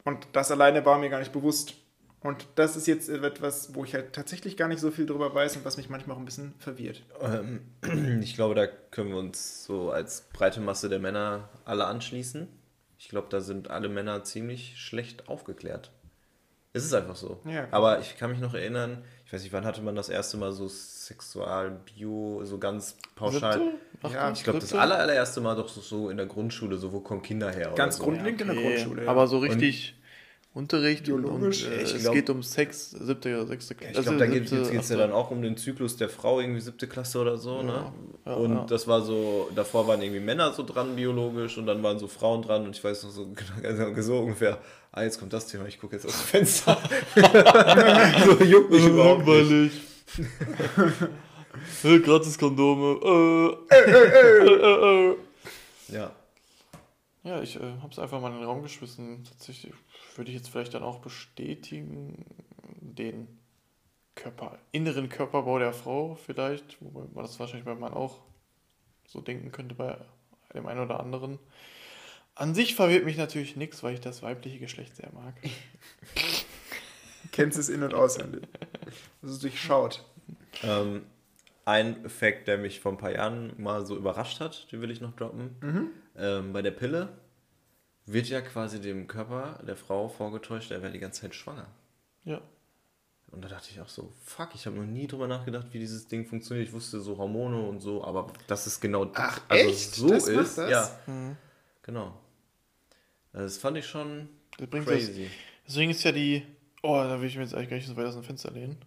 Und das alleine war mir gar nicht bewusst. Und das ist jetzt etwas, wo ich halt tatsächlich gar nicht so viel drüber weiß und was mich manchmal auch ein bisschen verwirrt. Ähm, ich glaube, da können wir uns so als breite Masse der Männer alle anschließen. Ich glaube, da sind alle Männer ziemlich schlecht aufgeklärt. Es ist einfach so. Ja. Aber ich kann mich noch erinnern, ich weiß nicht, wann hatte man das erste Mal so Sexualbio, so ganz pauschal. Siebte? Ja, Ich glaube, das aller, allererste Mal doch so, so in der Grundschule, so wo kommen Kinder her? oder Ganz so. grundlegend in der Okay, Grundschule. ja. Aber so richtig Unterricht und, und Biologisch. äh, es glaub- geht um Sex, siebte oder sechste Ja, Klasse. ich glaube, da geht es ja dann auch um den Zyklus der Frau, irgendwie siebte Klasse oder so, ne? ja, und ja. das war so, davor waren irgendwie Männer so dran biologisch und dann waren so Frauen dran und ich weiß noch so, genau, so ungefähr, ah, jetzt kommt das Thema, ich gucke jetzt aus dem Fenster. so juckt mich überhaupt nicht. Langweilig. Äh, Gratis Kondome. Äh. Äh, äh, äh. Ja. Ja, ich äh, habe es einfach mal in den Raum geschmissen. Tatsächlich würde ich jetzt vielleicht dann auch bestätigen, den Körper, inneren Körperbau der Frau vielleicht, wobei man das wahrscheinlich bei Mann auch so denken könnte bei dem einen oder anderen. An sich verwirrt mich natürlich nichts, weil ich das weibliche Geschlecht sehr mag. Kennst es in- und auswendig. Das ist durchschaut. Ähm, ein Effekt, der mich vor ein paar Jahren mal so überrascht hat, den will ich noch droppen. Ähm, bei der Pille wird ja quasi dem Körper der Frau vorgetäuscht, er wäre die ganze Zeit schwanger. Ja. Und da dachte ich auch so, fuck, ich habe noch nie drüber nachgedacht, wie dieses Ding funktioniert. Ich wusste so Hormone und so, aber das ist genau Ach, also echt? so Das ist. das? Ja, genau. Das fand ich schon Das bringt das, crazy. deswegen ist ja die. Oh, da will ich mir jetzt eigentlich gar nicht so weit aus dem Fenster lehnen.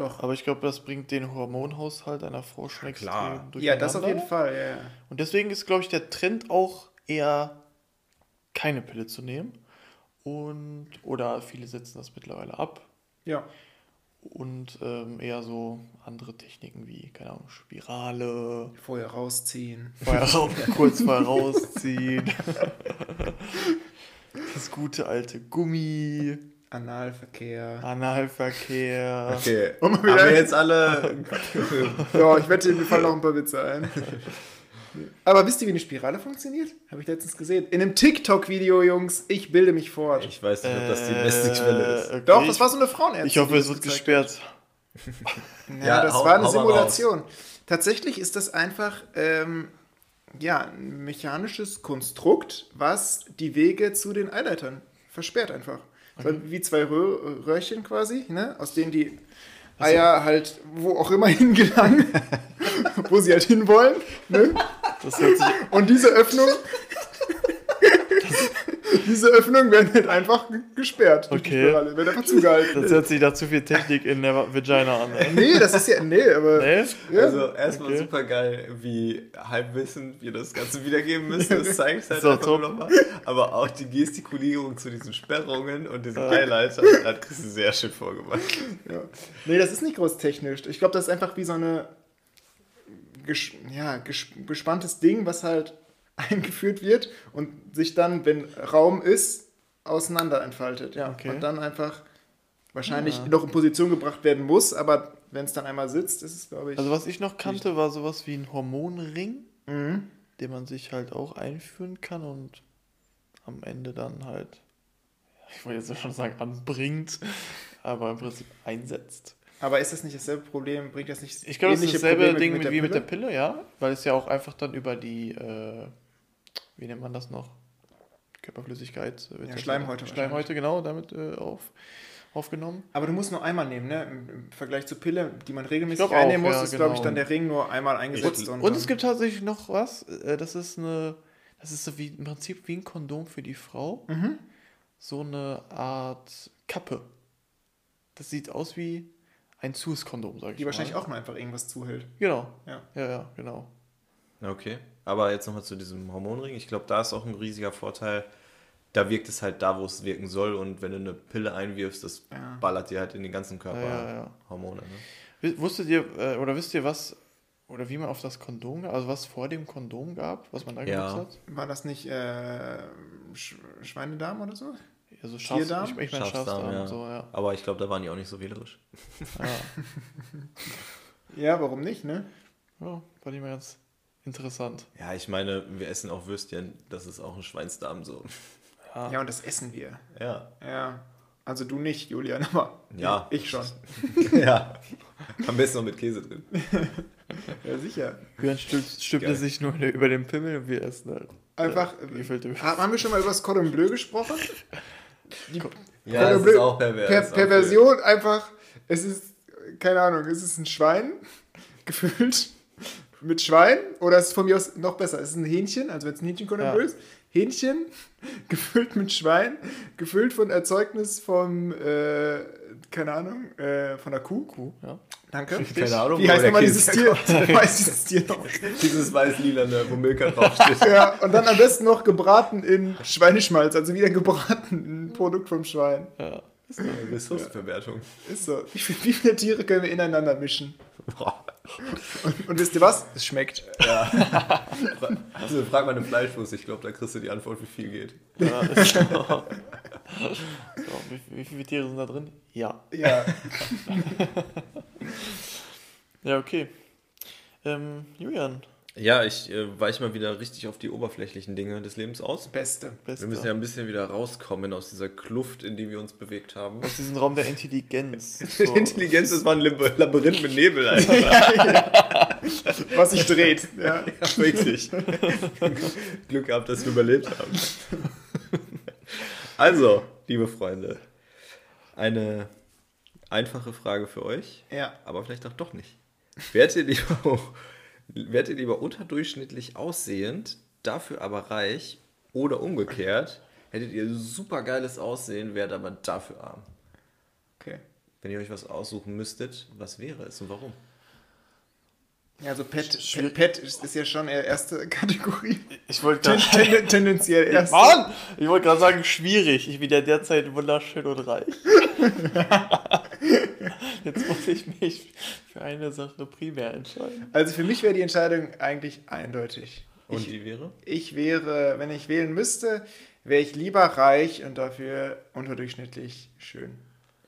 Doch. Aber ich glaube, das bringt den Hormonhaushalt einer Frau schon extrem klar. Ja, das auf jeden. Fall, ja, ja. Und deswegen ist, glaube ich, der Trend auch eher keine Pille zu nehmen. Und, oder viele setzen das mittlerweile ab. Ja. Und ähm, eher so andere Techniken wie, keine Ahnung, Spirale, Vorher rausziehen. vorher raus, kurz vorher rausziehen. Das gute alte Gummi, Analverkehr. Analverkehr. Okay, Und mal haben wieder- wir jetzt alle... Ja, ich wette, mir fallen noch ein paar Witze ein. Aber wisst ihr, wie eine Spirale funktioniert? Habe ich letztens gesehen. In einem TikTok-Video, Jungs. Ich bilde mich fort. Ich weiß nicht, ob das die beste Quelle ist. Äh, okay, Doch, das war so eine Frauenärztin. Ich hoffe, es wird gesperrt. Ja, Ja, das hau- war eine Simulation. Tatsächlich ist das einfach ähm, ja, ein mechanisches Konstrukt, was die Wege zu den Eileitern versperrt einfach. So Wie zwei Röhr Röhrchen quasi, ne? aus denen die Eier halt wo auch immer hingelangen, wo sie halt hinwollen. Ne? Und diese Öffnung, diese Öffnungen werden halt einfach ge- gesperrt. durch die Okay. Werden einfach zugehalten. das hört sich nach zu viel Technik in der Vagina an. ey. nee, das ist ja, nee, aber Nee? Ja. Also erstmal Okay. super geil, wie halbwissend wir das Ganze wiedergeben müssen. Das zeigt halt So, einfach top. nochmal. Aber auch die Gestikulierung zu diesen Sperrungen und diesen Ja. Highlighter hat Chris sehr schön vorgemacht. Ja. Nee, das ist nicht groß technisch. Ich glaube, das ist einfach wie so eine ges ja, ges gespanntes Ding, was halt eingeführt wird und sich dann, wenn Raum ist, auseinander entfaltet. Ja. Okay. Und dann einfach wahrscheinlich Ja. noch in Position gebracht werden muss, aber wenn es dann einmal sitzt, ist es, glaube ich. Also was ich noch kannte, war sowas wie ein Hormonring, mhm. den man sich halt auch einführen kann und am Ende dann halt ich wollte jetzt schon sagen, anbringt, aber im Prinzip einsetzt. Aber ist das nicht dasselbe Problem? Bringt das nicht Ich glaube, das ist dasselbe Probleme Ding mit wie mit der Pille? Pille, ja, weil es ja auch einfach dann über die, äh, wie nennt man das noch? Körperflüssigkeit. äh, Ja, Schleimhäute Schleimhäute, genau, damit äh, auf, aufgenommen. Aber du musst nur einmal nehmen, ne? Im, Vergleich zur Pille, die man regelmäßig Ich glaub auch, einnehmen muss, ja, ist, glaube ich, genau. dann der Ring nur einmal eingesetzt. Und, dann- es gibt tatsächlich noch was, äh, das ist eine, das ist so wie im Prinzip wie ein Kondom für die Frau. Mhm. So eine Art Kappe. Das sieht aus wie ein Zus-Kondom, sag ich die mal. wahrscheinlich auch nur einfach irgendwas zuhält. Genau. Ja. Ja, ja, genau. Okay. Aber jetzt nochmal zu diesem Hormonring. Ich glaube, da ist auch ein riesiger Vorteil. Da wirkt es halt da, wo es wirken soll. Und wenn du eine Pille einwirfst, das Ja. ballert dir halt in den ganzen Körper Ja, ja, ja. Hormone. Ne? Wusstet ihr, äh, oder wisst ihr, was, oder wie man auf das Kondom, also was vor dem Kondom gab, was man da Ja. genutzt hat? War das nicht äh, Sch Schweinedarm oder so? Also Schafs, Tierdarm? ich, ich meine Schafsdarm, Schafsdarm, ja. so, ja. Aber ich glaube, da waren die auch nicht so wählerisch. Ja, Ja, warum nicht, ne? ja fand ich mal ganz interessant. Ja, ich meine, wir essen auch Würstchen. Das ist auch ein Schweinsdarm so. Ja. Ja, und das essen wir. Ja. Ja. Also du nicht, Julian, aber Ja. ich schon. ja. Am besten noch mit Käse drin. Ja, sicher. Jürgen stülpt, stülpt Geil. er sich nur über den Pimmel und wir essen halt. Einfach, äh, Ha- haben wir schon mal über das Cordon Bleu gesprochen? Die Ja, Cordon das Bleu- ist auch pervers. per Perversion einfach, es ist, keine Ahnung, es ist ein Schwein gefüllt mit Schwein oder es ist von mir aus noch besser, es ist ein Hähnchen, also wenn es ein Hähnchen Cordon Ja. Bleu ist, Hähnchen gefüllt mit Schwein, gefüllt von Erzeugnis vom, äh, keine Ahnung, äh, von der Kuh. Kuh, ja. Danke. Keine Ahnung, Wie heißt nochmal dieses Tier? Wie heißt dieses Tier noch? Dieses weiß-lilane, wo Milka draufsteht. Ja, und dann am besten noch gebraten in Schweineschmalz, also wieder gebraten, ein Produkt vom Schwein. ja. Ressourcenverwertung. Ist so. Wie viele Tiere können wir ineinander mischen? Boah. Und, und wisst ihr was? Es schmeckt. Fra also, frag mal eine Fleischwurst, ich glaube, da kriegst du die Antwort, wie viel geht. ja so, wie, wie viele Tiere sind da drin? Ja. Ja. Ja, okay. Ähm, Julian, Ja, ich äh, weiche mal wieder richtig auf die oberflächlichen Dinge des Lebens aus. Beste. bester. Wir müssen ja ein bisschen wieder rauskommen aus dieser Kluft, in die wir uns bewegt haben. Aus diesem Raum der Intelligenz. So. Intelligenz, das war ein Lab- Labyrinth mit Nebel, Alter. Was sich dreht. Ja. Ja, wirklich. Glück gehabt, dass wir überlebt haben. Also, liebe Freunde, eine einfache Frage für euch, ja. aber vielleicht auch doch nicht. Wärt ihr lieber, wärt ihr lieber unterdurchschnittlich aussehend, dafür aber reich oder umgekehrt, hättet ihr super geiles Aussehen, wärt aber dafür arm? Okay. Wenn ihr euch was aussuchen müsstet, was wäre es und warum? Ja, also Pet, Pet. Pet ist, ist ja schon eher erste Kategorie. Ich wollte Ten, gerade. ten, tendenziell erste. Mann! Ich wollte gerade sagen, schwierig. Ich bin ja derzeit wunderschön und reich. Jetzt muss ich mich für eine Sache primär entscheiden. Also für mich wäre die Entscheidung eigentlich eindeutig. Und die wäre? Ich wäre, wenn ich wählen müsste, wäre ich lieber reich und dafür unterdurchschnittlich schön.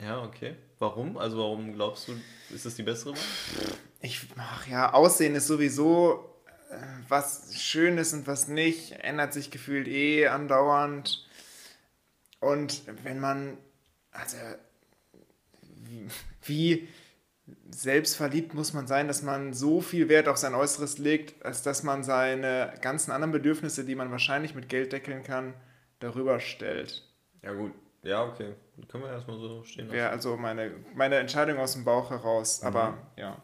Ja, okay. Warum? Also warum glaubst du, ist das die bessere Wahl? Ich, ach ja, Aussehen ist sowieso äh, was Schönes und was nicht, ändert sich gefühlt eh andauernd. Und wenn man, also, wie, selbstverliebt muss man sein, dass man so viel Wert auf sein Äußeres legt, als dass man seine ganzen anderen Bedürfnisse, die man wahrscheinlich mit Geld deckeln kann, darüber stellt. Ja, gut. Ja, okay. Dann können wir erstmal so stehen lassen. Wäre also meine, meine Entscheidung aus dem Bauch heraus. Aber ja.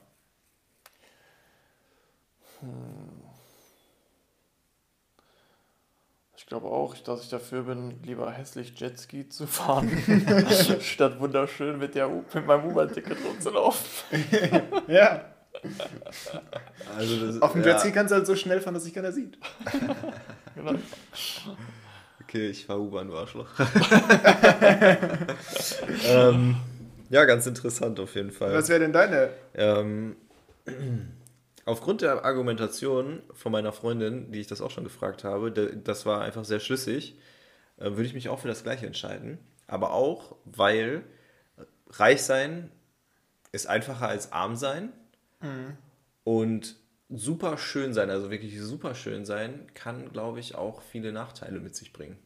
Ich glaube auch, dass ich dafür bin, lieber hässlich Jetski zu fahren, statt wunderschön mit, der U mit meinem U-Bahn-Ticket rumzulaufen. Ja. Also das, Auf dem ja, Jetski kannst du halt so schnell fahren, dass sich keiner sieht. Genau. Okay, ich fahre U-Bahn, du Arschloch. ähm, ja, ganz interessant auf jeden Fall. Was wäre denn deine? Ähm, aufgrund der Argumentation von meiner Freundin, die ich das auch schon gefragt habe, das war einfach sehr schlüssig, äh, würde ich mich auch für das Gleiche entscheiden. Aber auch, weil reich sein ist einfacher als arm sein. Und super schön sein, also wirklich super schön sein, kann, glaube ich, auch viele Nachteile mit sich bringen.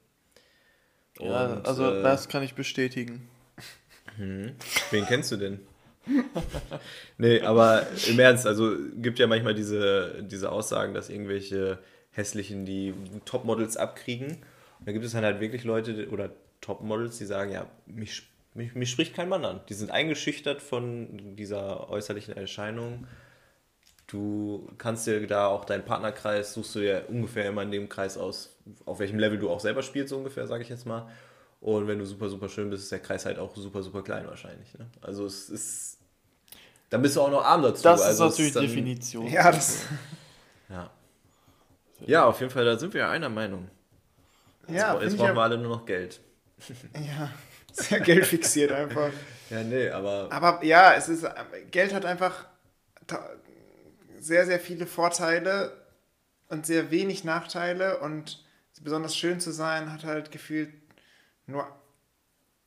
Ja, Und, also äh, das kann ich bestätigen. Mhm. Wen kennst du denn? nee, aber im Ernst, also gibt ja manchmal diese, diese Aussagen, dass irgendwelche hässlichen die Topmodels abkriegen. Und da gibt es dann halt wirklich Leute oder Topmodels, die sagen, ja, mich, mich, mich spricht kein Mann an. Die sind eingeschüchtert von dieser äußerlichen Erscheinung. Du kannst dir da auch deinen Partnerkreis, suchst du dir ungefähr immer in dem Kreis aus, auf welchem Level du auch selber spielst, so ungefähr, sage ich jetzt mal. Und wenn du super, super schön bist, ist der Kreis halt auch super, super klein wahrscheinlich. Ne? Also es ist. Dann bist du auch noch arm dazu. Das also ist natürlich dann, Definition. Ja, das, Ja. ja, auf jeden Fall, da sind wir einer Meinung. ja, Jetzt brauchen wir ja, alle nur noch Geld. ja, sehr geldfixiert einfach. Ja, nee, aber. Aber ja, es ist, Geld hat einfach sehr, sehr viele Vorteile und sehr wenig Nachteile und besonders schön zu sein hat halt gefühlt nur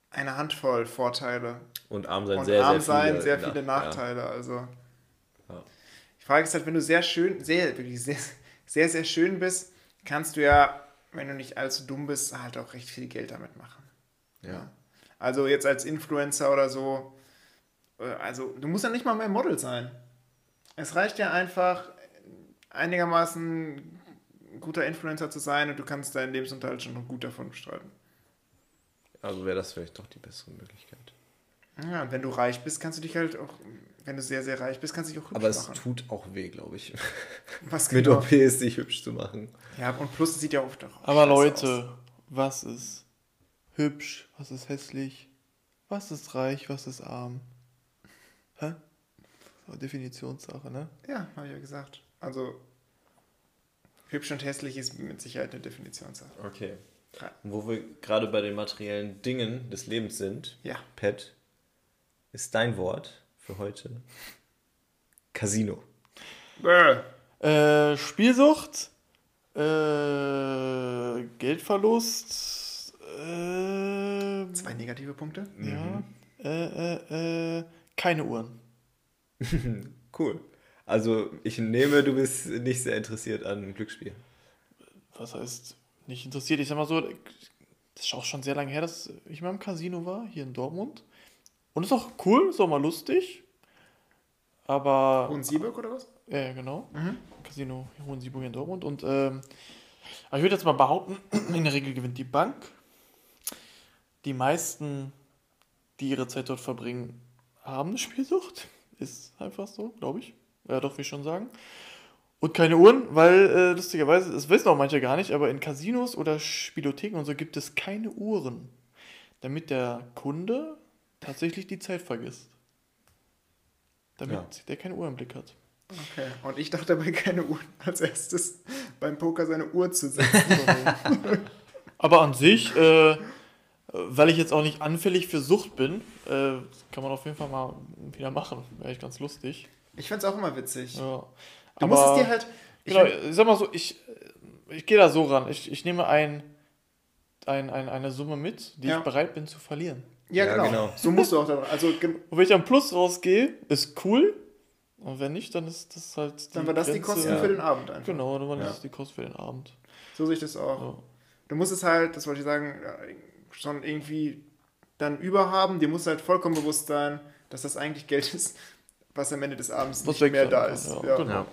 eine Handvoll Vorteile. Und arm sein Und sehr, arm sehr sein, viele. sehr ja, viele Nachteile. Also Ja. die Frage ist halt, wenn du sehr schön, sehr, wirklich sehr, sehr, sehr schön bist, kannst du ja, wenn du nicht allzu dumm bist, halt auch recht viel Geld damit machen. Ja. ja. Also jetzt als Influencer oder so, äh, also du musst ja nicht mal mehr Model sein. Es reicht ja einfach, einigermaßen ein guter Influencer zu sein und du kannst deinen Lebensunterhalt schon noch gut davon bestreiten. Also wäre das vielleicht doch die bessere Möglichkeit. Ja, und wenn du reich bist, kannst du dich halt auch, wenn du sehr, sehr reich bist, kannst du dich auch hübsch Aber es machen. tut auch weh, glaube ich. Was Mit genau? OPs sich hübsch zu machen. Ja, und plus es sieht ja oft auch Aber Leute, aus. was ist hübsch, was ist hässlich, was ist reich, was ist arm? Hä? So, Definitionssache, ne? Ja, habe ich ja gesagt. Also hübsch und hässlich ist mit Sicherheit eine Definitionssache. Okay. Und wo wir gerade bei den materiellen Dingen des Lebens sind, Ja. Pet, ist dein Wort für heute Casino. Bäh. Äh, Spielsucht, äh, Geldverlust, äh, Zwei negative Punkte. ja, äh, äh, äh, keine Uhren. Cool. Also ich nehme, du bist nicht sehr interessiert an Glücksspiel. Was heißt nicht interessiert? Ich sag mal so, das ist auch schon sehr lange her, dass ich mal im Casino war, hier in Dortmund. Und ist auch cool, ist auch mal lustig. Aber. Und Sieberg oder was? Ja, ja, genau. Mhm. Casino Hohensieburg in Dortmund. Und ähm, aber ich würde jetzt mal behaupten, in der Regel gewinnt die Bank. Die meisten, die ihre Zeit dort verbringen, haben eine Spielsucht. Ist einfach so, glaube ich. Ja, doch, will ich schon sagen. Und keine Uhren, weil äh, lustigerweise, das wissen auch manche gar nicht, aber in Casinos oder Spielotheken und so gibt es keine Uhren. Damit der Kunde tatsächlich die Zeit vergisst. Damit Ja. der keine Uhr im Blick hat. Okay. Und ich dachte dabei keine Uhr als erstes beim Poker seine Uhr zu setzen. Aber an sich, äh, weil ich jetzt auch nicht anfällig für Sucht bin, äh, kann man auf jeden Fall mal wieder machen. Wäre echt ganz lustig. Ich find's auch immer witzig. Ja. Du musst es dir halt. Ich Genau, sag mal so, ich, ich gehe da so ran. Ich, ich nehme ein, ein, ein, eine Summe mit, die Ja. ich bereit bin zu verlieren. ja, Ja, genau. genau. So musst du auch da. Also Und wenn ich am Plus rausgehe, ist cool. Und wenn nicht, dann ist das halt. dann war das die Grenze- Kosten Ja. für den Abend einfach. Genau, dann war Ja. das die Kosten für den Abend. So sehe ich das auch. Ja. Du musst es halt, das wollte ich sagen, schon irgendwie dann überhaben. Dir muss halt vollkommen bewusst sein, dass das eigentlich Geld ist, was am Ende des Abends Was nicht mehr da kann, ist. ja, Ja. genau.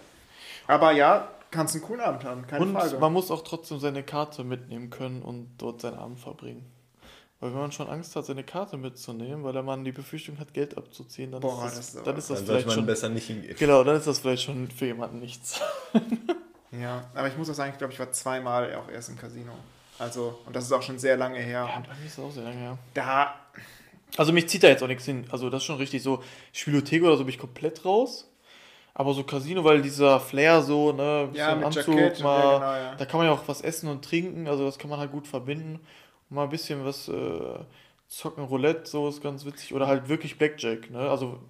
Aber ja, kannst einen coolen Abend haben, keine und Frage. man muss auch trotzdem seine Karte mitnehmen können und dort seinen Abend verbringen. Weil wenn man schon Angst hat, seine Karte mitzunehmen, weil der Mann die Befürchtung hat, Geld abzuziehen, dann Boah, ist das das, dann ist das Dann vielleicht man schon. besser nicht hingehen. Genau, dann ist das vielleicht schon für jemanden nichts. Ja, aber ich muss auch sagen, ich glaube, ich war zweimal auch erst im Casino. Also, und das ist auch schon sehr lange her. Ja, bei mir ist das auch sehr lange her. da, Also mich zieht da jetzt auch nichts hin. Also das ist schon richtig so. Spielothek oder so bin ich komplett raus. Aber so Casino, weil dieser Flair so, ne, ja, mit Anzug, Jackett, mal, ja, genau, ja. da kann man ja auch was essen und trinken, also das kann man halt gut verbinden. Und mal ein bisschen was äh, zocken, Roulette, so ist ganz witzig. Oder halt wirklich Blackjack, ne? Also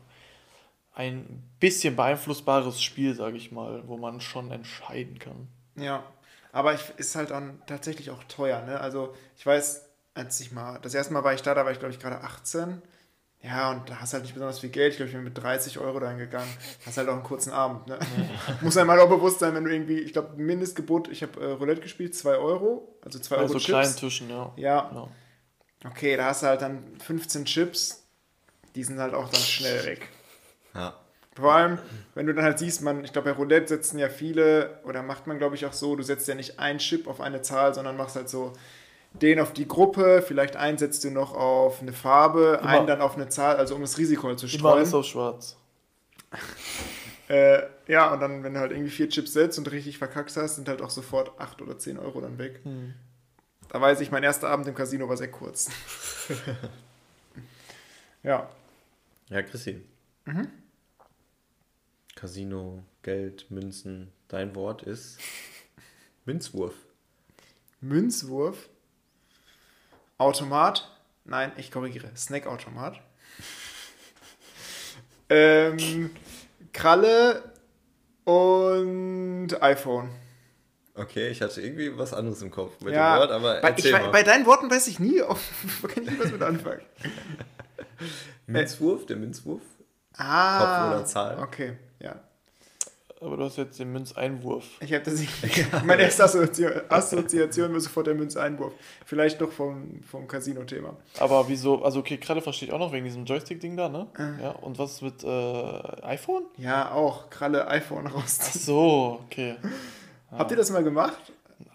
ein bisschen beeinflussbares Spiel, sage ich mal, wo man schon entscheiden kann. Ja, aber ich, ist halt dann tatsächlich auch teuer, ne? Also ich weiß, als ich mal, das erste Mal war ich da, da war ich glaube ich gerade 18. Ja, und da hast halt nicht besonders viel Geld. Ich glaube, ich bin mit 30 Euro da hingegangen. Hast halt auch einen kurzen Abend, ne? Muss einem halt auch bewusst sein, wenn du irgendwie, ich glaube, Mindestgebot, ich habe äh, Roulette gespielt, 2 Euro, also 2 Bei Euro so Chips. kleinen Tischen, ja. Ja, Genau. Okay, da hast du halt dann 15 Chips, die sind halt auch dann schnell weg. Ja. Vor allem, wenn du dann halt siehst, man, ich glaube, bei Roulette setzen ja viele, oder macht man, glaube ich, auch so, du setzt ja nicht ein Chip auf eine Zahl, sondern machst halt so den auf die Gruppe, vielleicht einen setzt du noch auf eine Farbe, Immer- einen dann auf eine Zahl, also um das Risiko halt zu Immer streuen. alles auf schwarz. Äh, ja, und dann, wenn du halt irgendwie vier Chips setzt und richtig verkackst hast, sind halt auch sofort 8 oder 10 Euro dann weg. Hm. Da weiß ich, mein erster Abend im Casino war sehr kurz. ja. Ja, Chrissy. Casino, Geld, Münzen. Dein Wort ist Münzwurf. Münzwurf. Automat. Nein, ich korrigiere. Snackautomat. ähm, Kralle und iPhone. Okay, ich hatte irgendwie was anderes im Kopf mit ja, dem Wort, aber bei, ich, bei deinen Worten weiß ich nie, auf, kann ich nie was mit anfangen. Münzwurf, der Münzwurf. Ah, Kopf oder Zahl? Okay. Aber du hast jetzt den Münzeinwurf. Ich habe das nicht. Meine erste Assoziation, Assoziation war sofort der Münzeinwurf. Vielleicht noch vom, vom Casino-Thema. Aber wieso, also okay, Kralle verstehe ich auch noch wegen diesem Joystick-Ding da, ne? Äh. Ja, und was mit äh, iPhone? Ja, auch. Kralle iPhone Ach rausziehen. so, okay. Habt ihr das mal gemacht?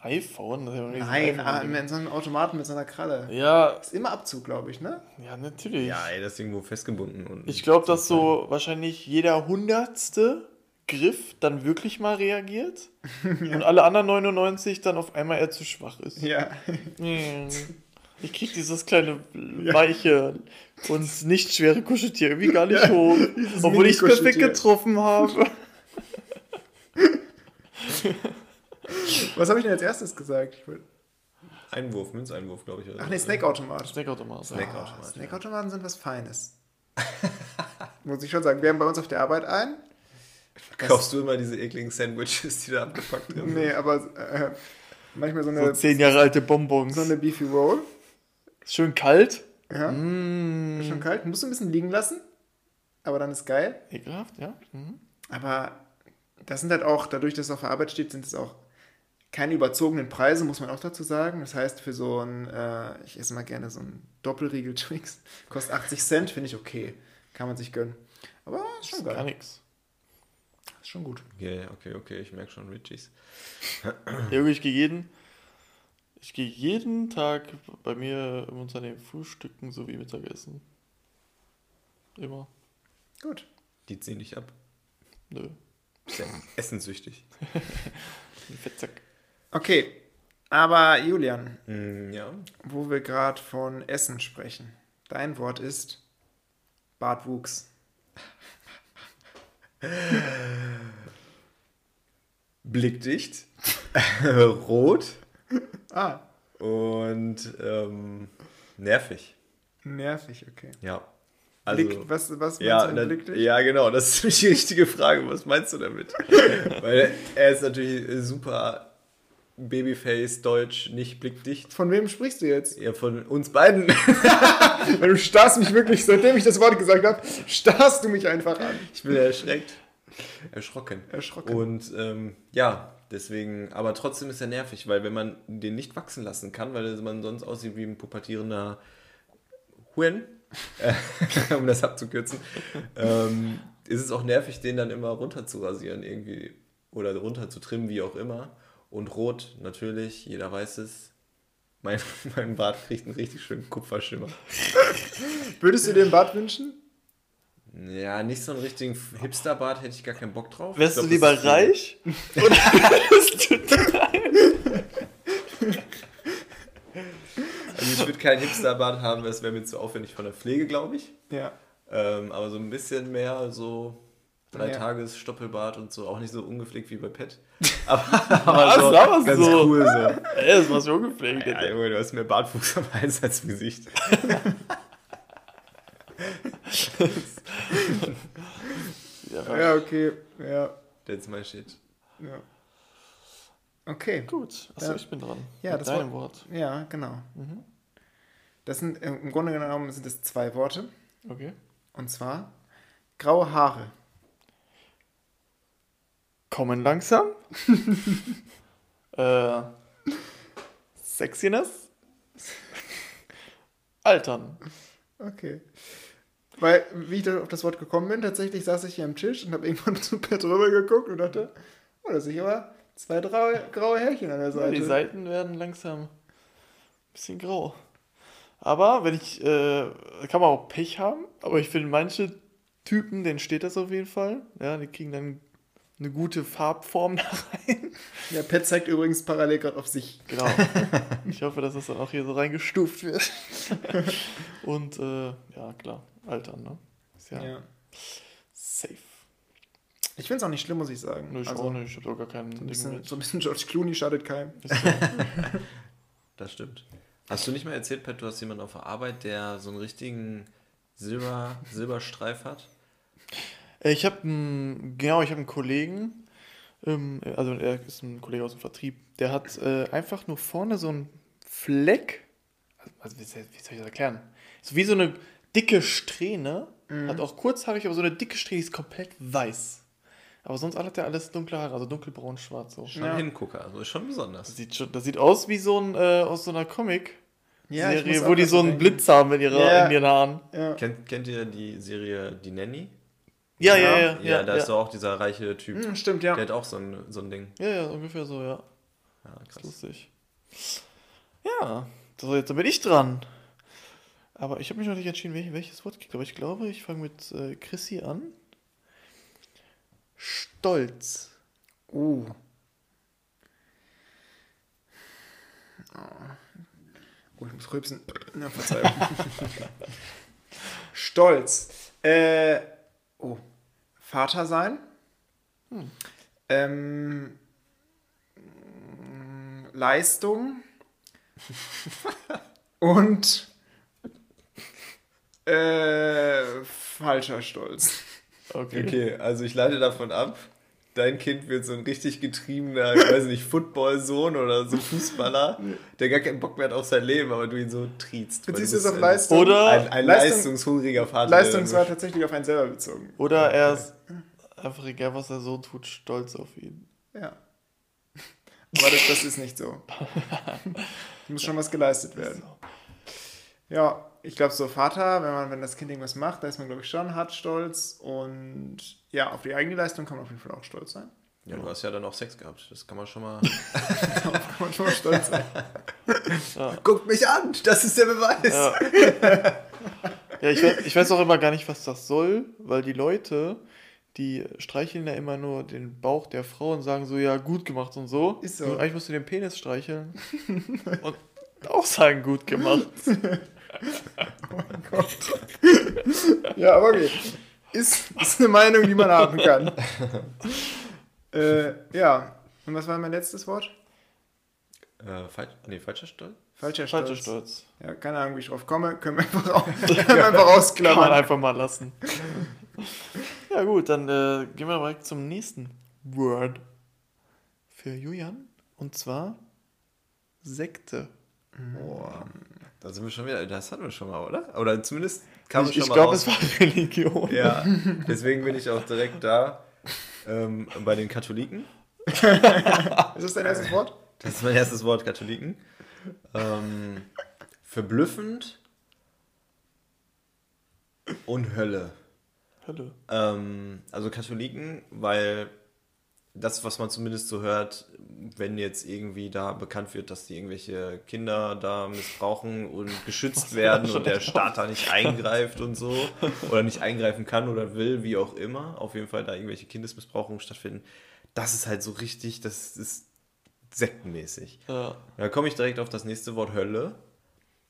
Ein iPhone? Ja Nein, ah, iPhone-Ding. in so einem Automaten mit so einer Kralle. Ja, Ist immer Abzug, glaube ich, ne? ja, natürlich. Ja, ey, das ist irgendwo festgebunden. Und Ich glaube, dass so wahrscheinlich jeder hundertste Griff dann wirklich mal reagiert und alle anderen 99 dann auf einmal eher zu schwach ist. Ja. Hm. Ich krieg dieses kleine weiche und nicht schwere Kuscheltier irgendwie gar nicht hoch, obwohl ich perfekt Mini-Kuscheltier. getroffen habe. Was habe ich denn als erstes gesagt? Einwurf, Münzeinwurf, glaube ich. Ach nee, Snackautomat. Snackautomat. Snackautomat. Ah, Snackautomaten sind was Feines. Muss ich schon sagen. Wir haben bei uns auf der Arbeit einen. Kaufst du immer diese ekligen Sandwiches, die da abgepackt werden? Nee, aber äh, manchmal so So eine, zehn Jahre alte Bonbons. so eine Beefy Roll. Schön kalt. Ja, Mmh. schon kalt. Musst du ein bisschen liegen lassen. Aber dann ist geil. Ekelhaft, ja. Mhm. Aber das sind halt auch, dadurch, dass es auf der Arbeit steht, sind es auch keine überzogenen Preise, muss man auch dazu sagen. Das heißt, für so ein, äh, ich esse mal gerne so ein Doppelriegel Twix, kostet 80 Cent, finde ich okay. Kann man sich gönnen. Aber ist schon Gar geil. nichts. Ist schon gut. Okay, okay, okay, ich merke schon, Richies. Irgendwie, ich gehe jeden, ich gehe jeden Tag bei mir im Unternehmen frühstücken sowie Mittagessen. Immer. Gut. Die ziehen dich ab. Nö. Bist ja essenssüchtig. Fettsack. Okay. Aber Julian, Mm, ja. wo wir gerade von Essen sprechen, dein Wort ist Bartwuchs. Blickdicht, rot Ah, und ähm, nervig. nervig, okay. Ja. Also, Blick, was, was meinst ja, du dann, mit Blickdicht? ja, genau, das ist nämlich die richtige Frage. Was meinst du damit? Weil er ist natürlich super Babyface, deutsch, nicht blickdicht. Von wem sprichst du jetzt? Ja, von uns beiden. Weil du starrst mich wirklich, seitdem ich das Wort gesagt habe, starrst du mich einfach an. Ich bin erschreckt. Erschrocken. Erschrocken. Und ähm, ja, deswegen, aber trotzdem ist er nervig, weil wenn man den nicht wachsen lassen kann, weil man sonst aussieht wie ein pubertierender Huren, äh, um das abzukürzen, ähm, ist es auch nervig, den dann immer runter zu rasieren irgendwie oder runter zu trimmen, wie auch immer. Und rot, natürlich, jeder weiß es. Mein, mein Bart kriegt einen richtig schönen Kupferschimmer. Würdest du dir einen Bart wünschen? Ja, nicht so einen richtigen Hipsterbart hätte ich gar keinen Bock drauf. Wärst Ich du glaub, lieber reich? Oder wärst du Also ich würde keinen Hipsterbart haben, das wäre mir zu aufwendig von der Pflege, glaube ich. Ja. Ähm, aber so ein bisschen mehr so drei Ja. Tages Stoppelbart und so, auch nicht so ungepflegt wie bei Pet. Aber, Was? aber so, Aber ganz so. cool so. Ey, das war so ungepflegt. Ja, Junge, du hast mehr Bartwuchs am Hals als im Gesicht. Ja, Ja, okay. Ja. That's my shit. ja. Okay. Gut, achso, Ja. ich bin dran. Ja, Mit das deinem Wort. Ja, genau. Das sind äh, im Grunde genommen sind es zwei Worte. Okay. Und zwar graue Haare. Kommen langsam. äh, Sexiness. altern. Okay. Weil, wie ich da auf das Wort gekommen bin, tatsächlich saß ich hier am Tisch und habe irgendwann zu Pet drüber geguckt und dachte, oh, da sind aber zwei graue, graue Härchen an der Ja, Seite. die Seiten werden langsam ein bisschen grau. Aber wenn ich, äh, kann man auch Pech haben, aber ich finde manche Typen, denen steht das auf jeden Fall. Ja, die kriegen dann eine gute Farbform da rein. Ja, Pet zeigt übrigens parallel gerade auf sich. Genau. Ich hoffe, dass das dann auch hier so reingestuft wird. Und äh, ja, klar, altern, ne? Ist ja, Ja. safe. Ich finde es auch nicht schlimm, muss ich sagen. Nö, ich also, auch nicht, ich habe auch gar keinen so, ein Ding bisschen, mit. so ein bisschen George Clooney schadet keinem. Das stimmt. Hast du nicht mal erzählt, Pat, du hast jemanden auf der Arbeit, der so einen richtigen Silber, Silberstreif hat? Äh, Ich habe genau, ich habe einen Kollegen, ähm, also er ist ein Kollege aus dem Vertrieb, der hat äh, einfach nur vorne so einen Fleck, also wie, soll- wie soll ich das erklären? So wie so eine dicke Strähne, hat auch kurzhaarig, aber so eine dicke Strähne, die ist komplett weiß. Aber sonst hat er alles dunkle Haare, also dunkelbraun, schwarz so. Schon Ja. Hingucker, also ist schon besonders. Das sieht, schon, das sieht aus wie so ein, äh, aus so einer Ja, Comic-Serie, muss auch wo die so einen denken. Blitz haben in, ihrer, Ja. in ihren Haaren. Ja. Kennt, kennt ihr die Serie Die Nanny? Ja, Ja. ja, ja. Ja, Ja, da ja, ist doch auch dieser reiche Typ. Hm, stimmt, ja. Der hat auch so ein, so ein Ding. ja, ja, ungefähr so, ja. Ja, Das ist krass. lustig. Ja, so, jetzt bin ich dran. Aber ich habe mich noch nicht entschieden, wel- welches Wort ich kriege. Aber ich glaube, ich fange mit äh, Chrissy an. Stolz. Uh. Oh, ich muss rülpsen. Na, Verzeihung. Stolz. Äh, oh. Vater sein. Ähm, mm, Leistung. Und äh, falscher Stolz. Okay. Okay, also ich leite davon ab, dein Kind wird so ein richtig getriebener, ich weiß nicht, Football-Sohn oder so Fußballer, der gar keinen Bock mehr hat auf sein Leben, aber du ihn so triezt. Beziehst du es bist auf ein- Leistung? Oder- Ein, ein Leistung- leistungshungriger Vater. Leistung war tatsächlich auf einen selber bezogen. Oder er ist einfach egal, was er so tut, stolz auf ihn. Ja. Aber das, das ist nicht so. muss schon was geleistet werden. Ja, ich glaube, so Vater, wenn man, wenn das Kind irgendwas macht, da ist man, glaube ich, schon hart stolz. Und ja, auf die eigene Leistung kann man auf jeden Fall auch stolz sein. Ja, du hast ja dann auch Sex gehabt, das kann man schon mal... Kann man schon mal stolz sein. Guckt mich an, das ist der Beweis. Ja, ja ich, weiß, ich weiß auch immer gar nicht, was das soll, weil die Leute, die streicheln ja immer nur den Bauch der Frau und sagen so, ja, gut gemacht und so. Ist so. Und eigentlich musst du den Penis streicheln und auch sagen, gut gemacht. Ja, aber okay. Ist, ist eine Meinung, die man haben kann. äh, ja. Und was war mein letztes Wort? Äh, falsch, nee, falscher Stolz? Falscher Stolz. Falscher Stolz. Ja, keine Ahnung, wie ich drauf komme. Können wir einfach, au- können wir einfach Kann man ausklammern. einfach mal lassen. ja gut, dann äh, gehen wir direkt zum nächsten Word für Julian. Und zwar Sekte. Boah, da sind wir schon wieder, das hatten wir schon mal, oder? Oder zumindest kam es Ich, schon ich mal glaube, raus. es war Religion. Ja, deswegen bin ich auch direkt da ähm, bei den Katholiken. Ist das dein erstes Wort? Das ist mein erstes Wort, Katholiken. Ähm, verblüffend und Hölle. Hölle. Ähm, also Katholiken, weil das, was man zumindest so hört, wenn jetzt irgendwie da bekannt wird, dass die irgendwelche Kinder da missbrauchen und geschützt werden und der Staat da nicht eingreift und so oder nicht eingreifen kann oder will, wie auch immer, auf jeden Fall da irgendwelche Kindesmissbrauchungen stattfinden, das ist halt so richtig, das ist sektenmäßig. Ja. Da komme ich direkt auf das nächste Wort Hölle.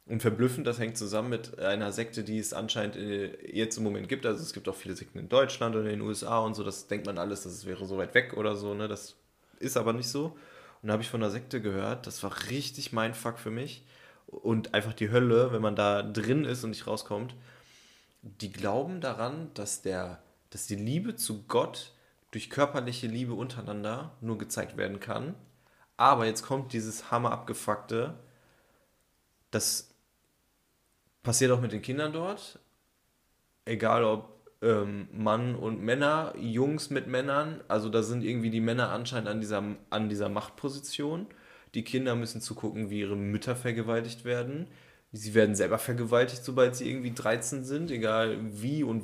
Und verblüffend, das hängt zusammen mit einer Sekte, die es anscheinend äh, jetzt im Moment gibt. Also es gibt auch viele Sekten in Deutschland und in den USA und so. Das denkt man alles, das wäre so weit weg oder so. Ne? Das ist aber nicht so. Und da habe ich von einer Sekte gehört, das war richtig mein Fuck für mich. Und einfach die Hölle, wenn man da drin ist und nicht rauskommt. Die glauben daran, dass, der, dass die Liebe zu Gott durch körperliche Liebe untereinander nur gezeigt werden kann. Aber jetzt kommt dieses Hammer abgefuckte, das passiert auch mit den Kindern dort. Egal ob ähm, Mann und Männer, Jungs mit Männern. Also da sind irgendwie die Männer anscheinend an dieser, an dieser Machtposition. Die Kinder müssen zugucken, wie ihre Mütter vergewaltigt werden, Sie werden selber vergewaltigt, sobald sie irgendwie 13 sind, egal wie und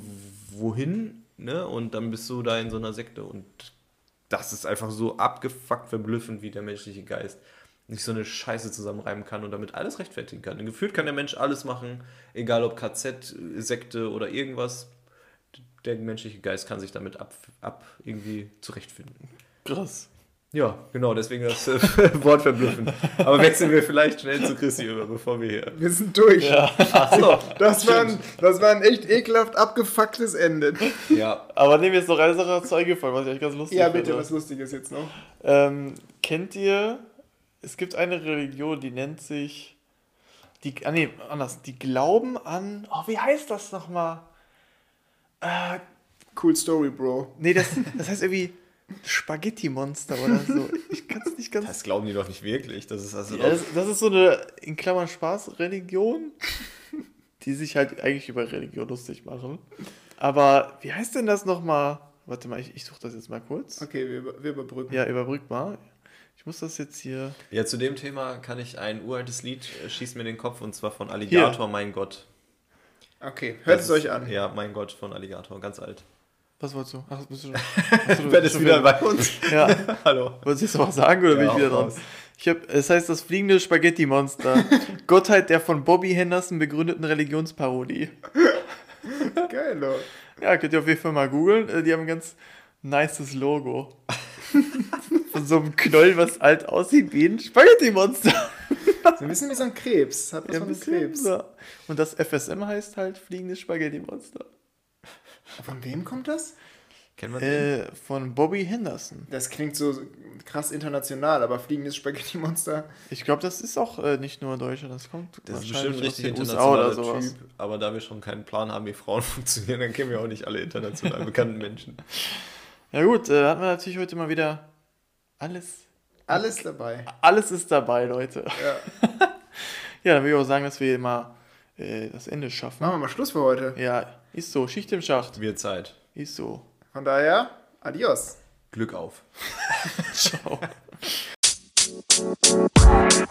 wohin. Ne? Und dann bist du da in so einer Sekte. Und das ist einfach so abgefuckt verblüffend, wie der menschliche Geist nicht so eine Scheiße zusammenreimen kann und damit alles rechtfertigen kann. Und gefühlt kann der Mensch alles machen, egal ob KZ, Sekte oder irgendwas. Der menschliche Geist kann sich damit ab, ab irgendwie zurechtfinden. Krass. Ja, genau, deswegen das äh, Wort verblüffend. Aber wechseln wir vielleicht schnell zu Christi über, bevor wir hier. Wir sind durch. Ja. Ach so, Das, war ein, das war ein echt ekelhaft abgefucktes Ende. ja. Aber nehmen wir jetzt noch eine Sache zu eingefallen, was ich eigentlich ganz lustig Ja, finde. bitte, was Lustiges jetzt noch. Ähm, kennt ihr, es gibt eine Religion, die nennt sich, die, ah nee, anders, die glauben an, oh, wie heißt das nochmal? Äh, Cool Story, Bro. nee, das, das heißt irgendwie Spaghetti-Monster oder so. Ich kann es nicht ganz... Das glauben die doch nicht wirklich. Das ist also Ja, das, das ist so eine, in Klammern Spaß-Religion, die sich halt eigentlich über Religion lustig machen. Aber wie heißt denn das nochmal? Warte mal, ich, ich suche das jetzt mal kurz. Okay, wir, über- wir überbrücken. Ja, überbrück mal. Ich muss das jetzt hier... Ja, zu dem Thema kann ich ein uraltes Lied äh, schießt mir in den Kopf und zwar von Alligator, mein Gott. Okay, hört Das es euch an. Ja, mein Gott von Alligator, ganz alt. Was wolltest du? Ach, bist du schon, hast du, Ben ist schon wieder bei uns. Ja, Hallo. wolltest du jetzt noch was sagen oder bin Ja, ich wieder dran? raus. Ich hab, es heißt das fliegende Spaghetti-Monster. Gottheit der von Bobby Henderson begründeten Religionsparodie. Geil, doch. Ja, könnt ihr auf jeden Fall mal googeln. Äh, Die haben ein ganz nices Logo. Von so einem Knoll, was alt aussieht wie ein Spaghetti-Monster. So ein bisschen wie so ein Krebs. Hat was Ja, von ein einem bisschen, Krebs. ja. Und das FSM heißt halt fliegendes Spaghetti-Monster. Von wem kommt das? Kennen wir den? Äh, von Bobby Henderson. Das klingt so krass international, aber fliegendes Spaghetti-Monster. Ich glaube, das ist auch äh, nicht nur in Deutschland, das kommt Das ist wahrscheinlich bestimmt aus richtig den USA oder internationaler sowas. Typ, aber da wir schon keinen Plan haben, wie Frauen funktionieren, dann kennen wir auch nicht alle international bekannten Menschen. Ja gut, äh, hatten wir natürlich heute mal wieder alles. Alles dabei. Alles ist dabei, Leute. Ja. ja, dann würde ich auch sagen, dass wir mal äh, das Ende schaffen. Machen wir mal Schluss für heute. Ja, ist so. Schicht im Schacht. Wird Zeit. Ist so. Von daher, adios. Glück auf. Ciao. you.